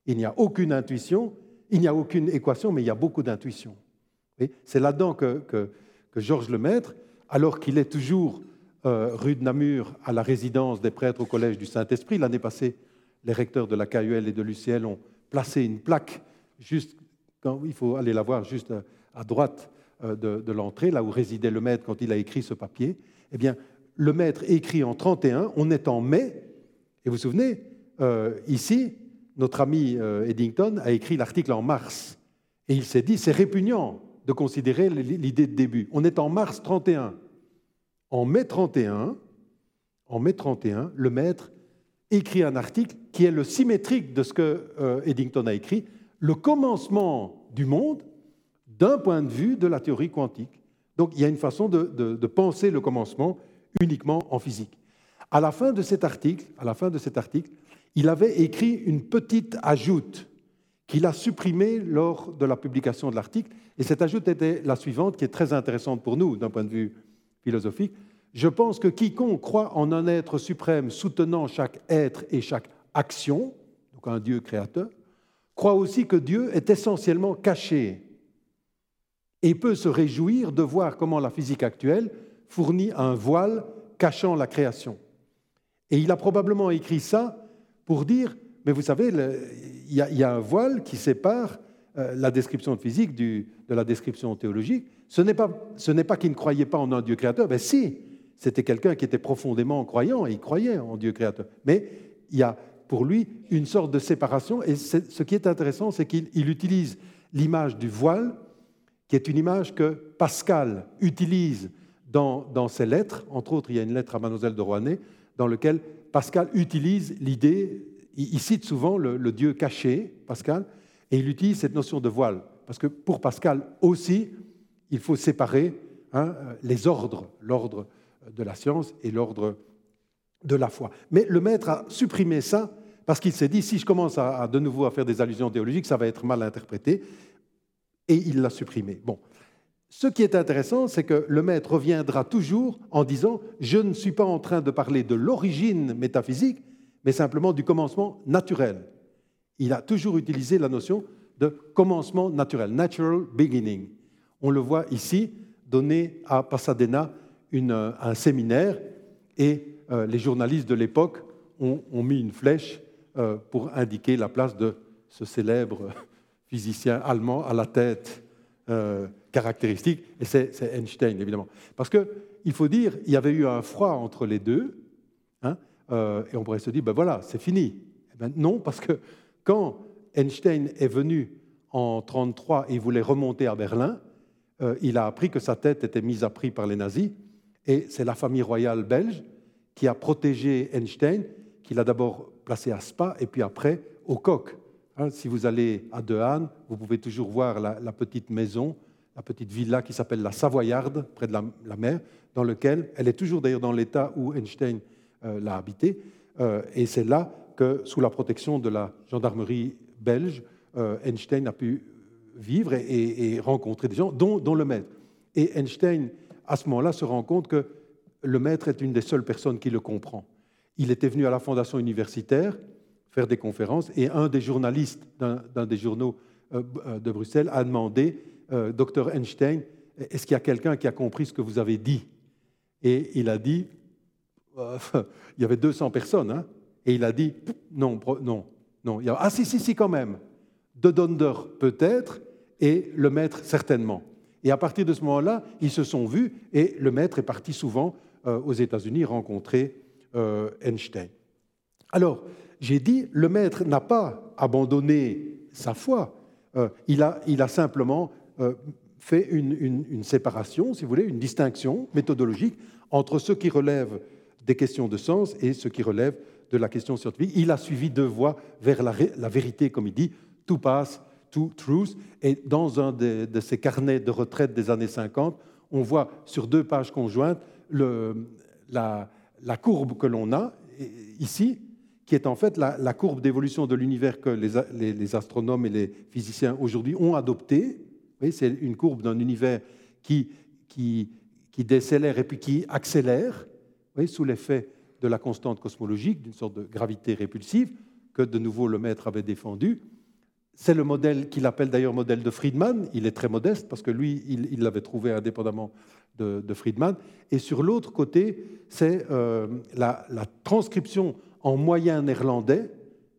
Il n'y a aucune intuition, il n'y a aucune équation, mais il y a beaucoup d'intuition. C'est là-dedans que, Georges Lemaître, alors qu'il est toujours euh, rue de Namur à la résidence des prêtres au Collège du Saint-Esprit, l'année passée, les recteurs de la KUL et de l'UCL ont placé une plaque juste il faut aller la voir juste à droite euh, de, l'entrée, là où résidait le maître quand il a écrit ce papier, eh bien, le maître écrit en 31, on est en mai, et vous vous souvenez, euh, ici, notre ami euh, Eddington a écrit l'article en mars, et il s'est dit, c'est répugnant de considérer l'idée de début. On est en mars 31. En mai 31, en mai 31, le maître écrit un article qui est le symétrique de ce que Eddington a écrit, le commencement du monde d'un point de vue de la théorie quantique. Donc il y a une façon de, penser le commencement uniquement en physique. À la fin de cet article, à la fin de cet article, il avait écrit une petite ajoute qu'il a supprimée lors de la publication de l'article. Et cette ajoute était la suivante, qui est très intéressante pour nous d'un point de vue philosophique. Je pense que quiconque croit en un être suprême soutenant chaque être et chaque action, donc un Dieu créateur, croit aussi que Dieu est essentiellement caché et peut se réjouir de voir comment la physique actuelle fournit un voile cachant la création. Et il a probablement écrit ça pour dire, mais vous savez, il y, a un voile qui sépare euh, la description physique de la description théologique. Ce n'est pas, pas qu'il ne croyait pas en un Dieu créateur, mais si, c'était quelqu'un qui était profondément croyant et il croyait en Dieu créateur. Mais il y a pour lui une sorte de séparation, et ce qui est intéressant, c'est qu'il utilise l'image du voile qui est une image que Pascal utilise dans, ses lettres. Entre autres, il y a une lettre à Mademoiselle de Rouanet dans laquelle Pascal utilise l'idée, il, cite souvent le, Dieu caché, Pascal, et il utilise cette notion de voile. Parce que pour Pascal aussi, il faut séparer hein, les ordres, l'ordre de la science et l'ordre de la foi. Mais le maître a supprimé ça parce qu'il s'est dit, si je commence à, de nouveau à faire des allusions théologiques, ça va être mal interprété et il l'a supprimé. Bon. Ce qui est intéressant, c'est que le maître reviendra toujours en disant Je ne suis pas en train de parler de l'origine métaphysique, mais simplement du commencement naturel. Il a toujours utilisé la notion de commencement naturel, natural beginning. On le voit ici, donné à Pasadena un séminaire, et euh, les journalistes de l'époque ont, mis une flèche pour indiquer la place de ce célèbre physicien allemand à la tête euh, caractéristique, et c'est Einstein, évidemment. Parce qu'il faut dire, il y avait eu un froid entre les deux, hein, euh, et on pourrait se dire, ben voilà, c'est fini. Eh ben non, parce que quand Einstein est venu en 1933 et voulait remonter à Berlin, euh, il a appris que sa tête était mise à prix par les nazis, et c'est la famille royale belge qui a protégé Einstein, qui l'a d'abord placé à Spa, et puis après au Coq. Hein, si vous allez à Dehaene, vous pouvez toujours voir la, petite maison, la petite villa qui s'appelle la Savoyarde, près de la, mer, dans laquelle elle est toujours d'ailleurs dans l'état où Einstein euh, l'a habité. Euh, et c'est là que, sous la protection de la gendarmerie belge, euh, Einstein a pu vivre et, rencontrer des gens, dont, le maître. Et Einstein, à ce moment-là, se rend compte que le maître est une des seules personnes qui le comprend. Il était venu à la fondation universitaire, faire des conférences. Et un des journalistes d'un des journaux euh, euh, de Bruxelles a demandé, euh, docteur Einstein, est-ce qu'il y a quelqu'un qui a compris ce que vous avez dit? Et il a dit, il y avait 200 personnes, hein, et il a dit, non, non, non. Ah si, si, si, quand même. De Donder peut-être, et le maître certainement. Et à partir de ce moment-là, ils se sont vus, et le maître est parti souvent aux États-Unis rencontrer Einstein. Alors, j'ai dit, le maître n'a pas abandonné sa foi, il, a, il, a, simplement fait une, séparation, si vous voulez, une distinction méthodologique entre ce qui relève des questions de sens et ce qui relève de la question scientifique. Il a suivi deux voies vers la, vérité, comme il dit, to pass, to truth. Et dans un de, ces carnets de retraite des années 50, on voit sur deux pages conjointes le, la, courbe que l'on a ici, qui est en fait la, courbe d'évolution de l'univers que les, astronomes et les physiciens aujourd'hui ont adoptée c'est une courbe d'un univers qui, qui, qui, décélère et puis qui accélère, sous l'effet de la constante cosmologique, d'une sorte de gravité répulsive, que de nouveau le maître avait défendu. C'est le modèle qu'il appelle d'ailleurs modèle de Friedman. Il est très modeste parce que lui, il l'avait trouvé indépendamment de, Friedman. Et sur l'autre côté, c'est euh, la, transcription en moyen néerlandais,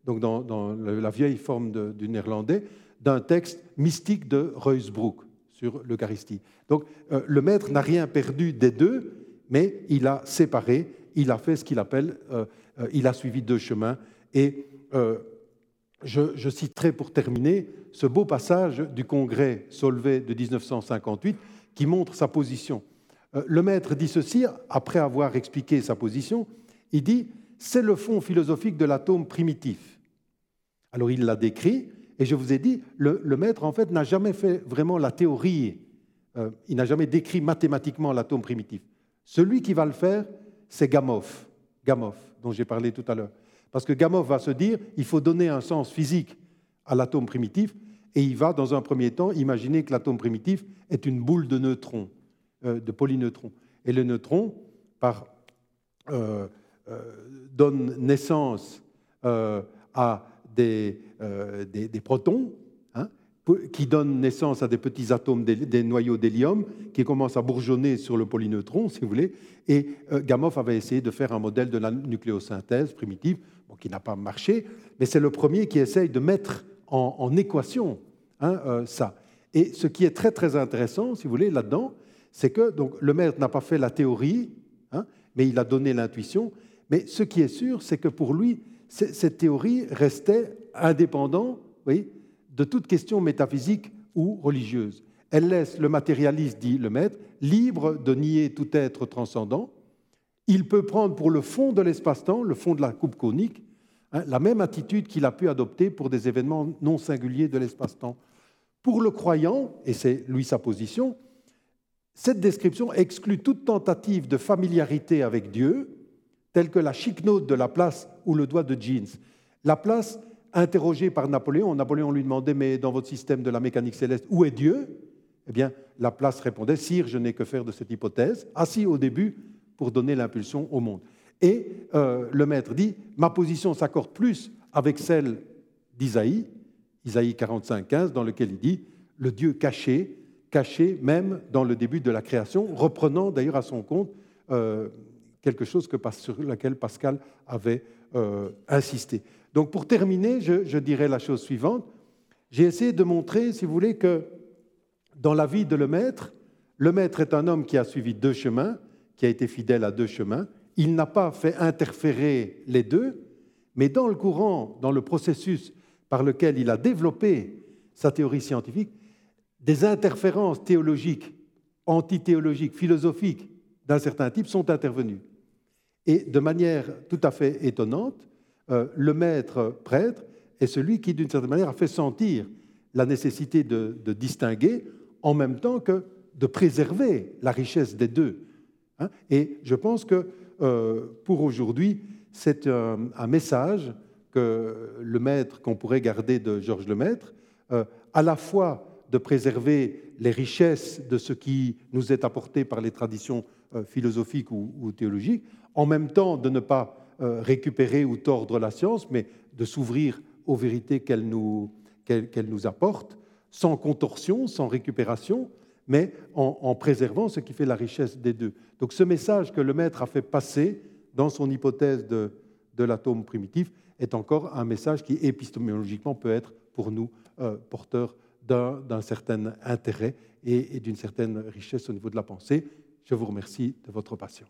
donc dans, la vieille forme du néerlandais, d'un texte mystique de Reusbrook sur l'Eucharistie. Donc euh, le maître n'a rien perdu des deux, mais il a séparé, il a fait ce qu'il appelle, euh, il a suivi deux chemins. Et je, citerai pour terminer ce beau passage du congrès Solvay de 1958 qui montre sa position. le maître dit ceci, après avoir expliqué sa position, il dit, c'est le fond philosophique de l'atome primitif. Alors il l'a décrit, et je vous ai dit, le, maître, en fait, n'a jamais fait vraiment la théorie, euh, il n'a jamais décrit mathématiquement l'atome primitif. Celui qui va le faire, c'est Gamow, Gamow, dont j'ai parlé tout à l'heure. Parce que Gamow va se dire, il faut donner un sens physique à l'atome primitif, et il va, dans un premier temps, imaginer que l'atome primitif est une boule de neutrons, euh, de polyneutrons. Et le neutron, par, euh, donne naissance à euh, des, protons hein, qui donnent naissance à des petits atomes, des, noyaux d'hélium qui commencent à bourgeonner sur le polyneutron, si vous voulez. Et euh, Gamow avait essayé de faire un modèle de la nucléosynthèse primitive, qui n'a pas marché, mais c'est le premier qui essaye de mettre en, équation hein, euh, ça. Et ce qui est très très intéressant, si vous voulez, là-dedans, c'est que donc, le maître n'a pas fait la théorie, hein, mais il a donné l'intuition. Mais ce qui est sûr, c'est que pour lui, cette théorie restait indépendante de toute question métaphysique ou religieuse. Elle laisse le matérialiste, dit le maître, libre de nier tout être transcendant. Il peut prendre pour le fond de l'espace-temps, le fond de la coupe conique, la même attitude qu'il a pu adopter pour des événements non singuliers de l'espace-temps. Pour le croyant, et c'est lui sa position, cette description exclut toute tentative de familiarité avec Dieu, telle que la note de la place ou le doigt de jeans. La place, interrogée par Napoléon, Napoléon lui demandait, mais dans votre système de la mécanique céleste, où est Dieu? Eh bien, la place répondait, Sire, je n'ai que faire de cette hypothèse, assis au début pour donner l'impulsion au monde. Et euh, le maître dit, ma position s'accorde plus avec celle d'Isaïe, Isaïe 45, 15, dans lequel il dit, le Dieu caché, caché même dans le début de la création, reprenant d'ailleurs à son compte euh, quelque chose sur lequel Pascal avait euh, insisté. Donc pour terminer, je, dirais la chose suivante. J'ai essayé de montrer, si vous voulez, que dans la vie de le maître, le maître est un homme qui a suivi deux chemins, qui a été fidèle à deux chemins. Il n'a pas fait interférer les deux, mais dans le courant, dans le processus par lequel il a développé sa théorie scientifique, des interférences théologiques, antithéologiques, philosophiques d'un certain type sont intervenues. Et de manière tout à fait étonnante, euh, le maître prêtre est celui qui, d'une certaine manière, a fait sentir la nécessité de, distinguer en même temps que de préserver la richesse des deux. Hein. Et je pense que pour aujourd'hui, c'est un, message que le maître, qu'on pourrait garder de Georges Lemaître, euh, à la fois de préserver les richesses de ce qui nous est apporté par les traditions philosophiques ou théologiques, en même temps de ne pas euh, récupérer ou tordre la science, mais de s'ouvrir aux vérités qu'elle nous, qu'elle, nous apporte, sans contorsion, sans récupération, mais en, préservant ce qui fait la richesse des deux. Donc ce message que le maître a fait passer dans son hypothèse de, de l'atome primitif est encore un message qui épistémologiquement peut être pour nous euh, porteur d'un certain intérêt et d'une certaine richesse au niveau de la pensée. Je vous remercie de votre patience.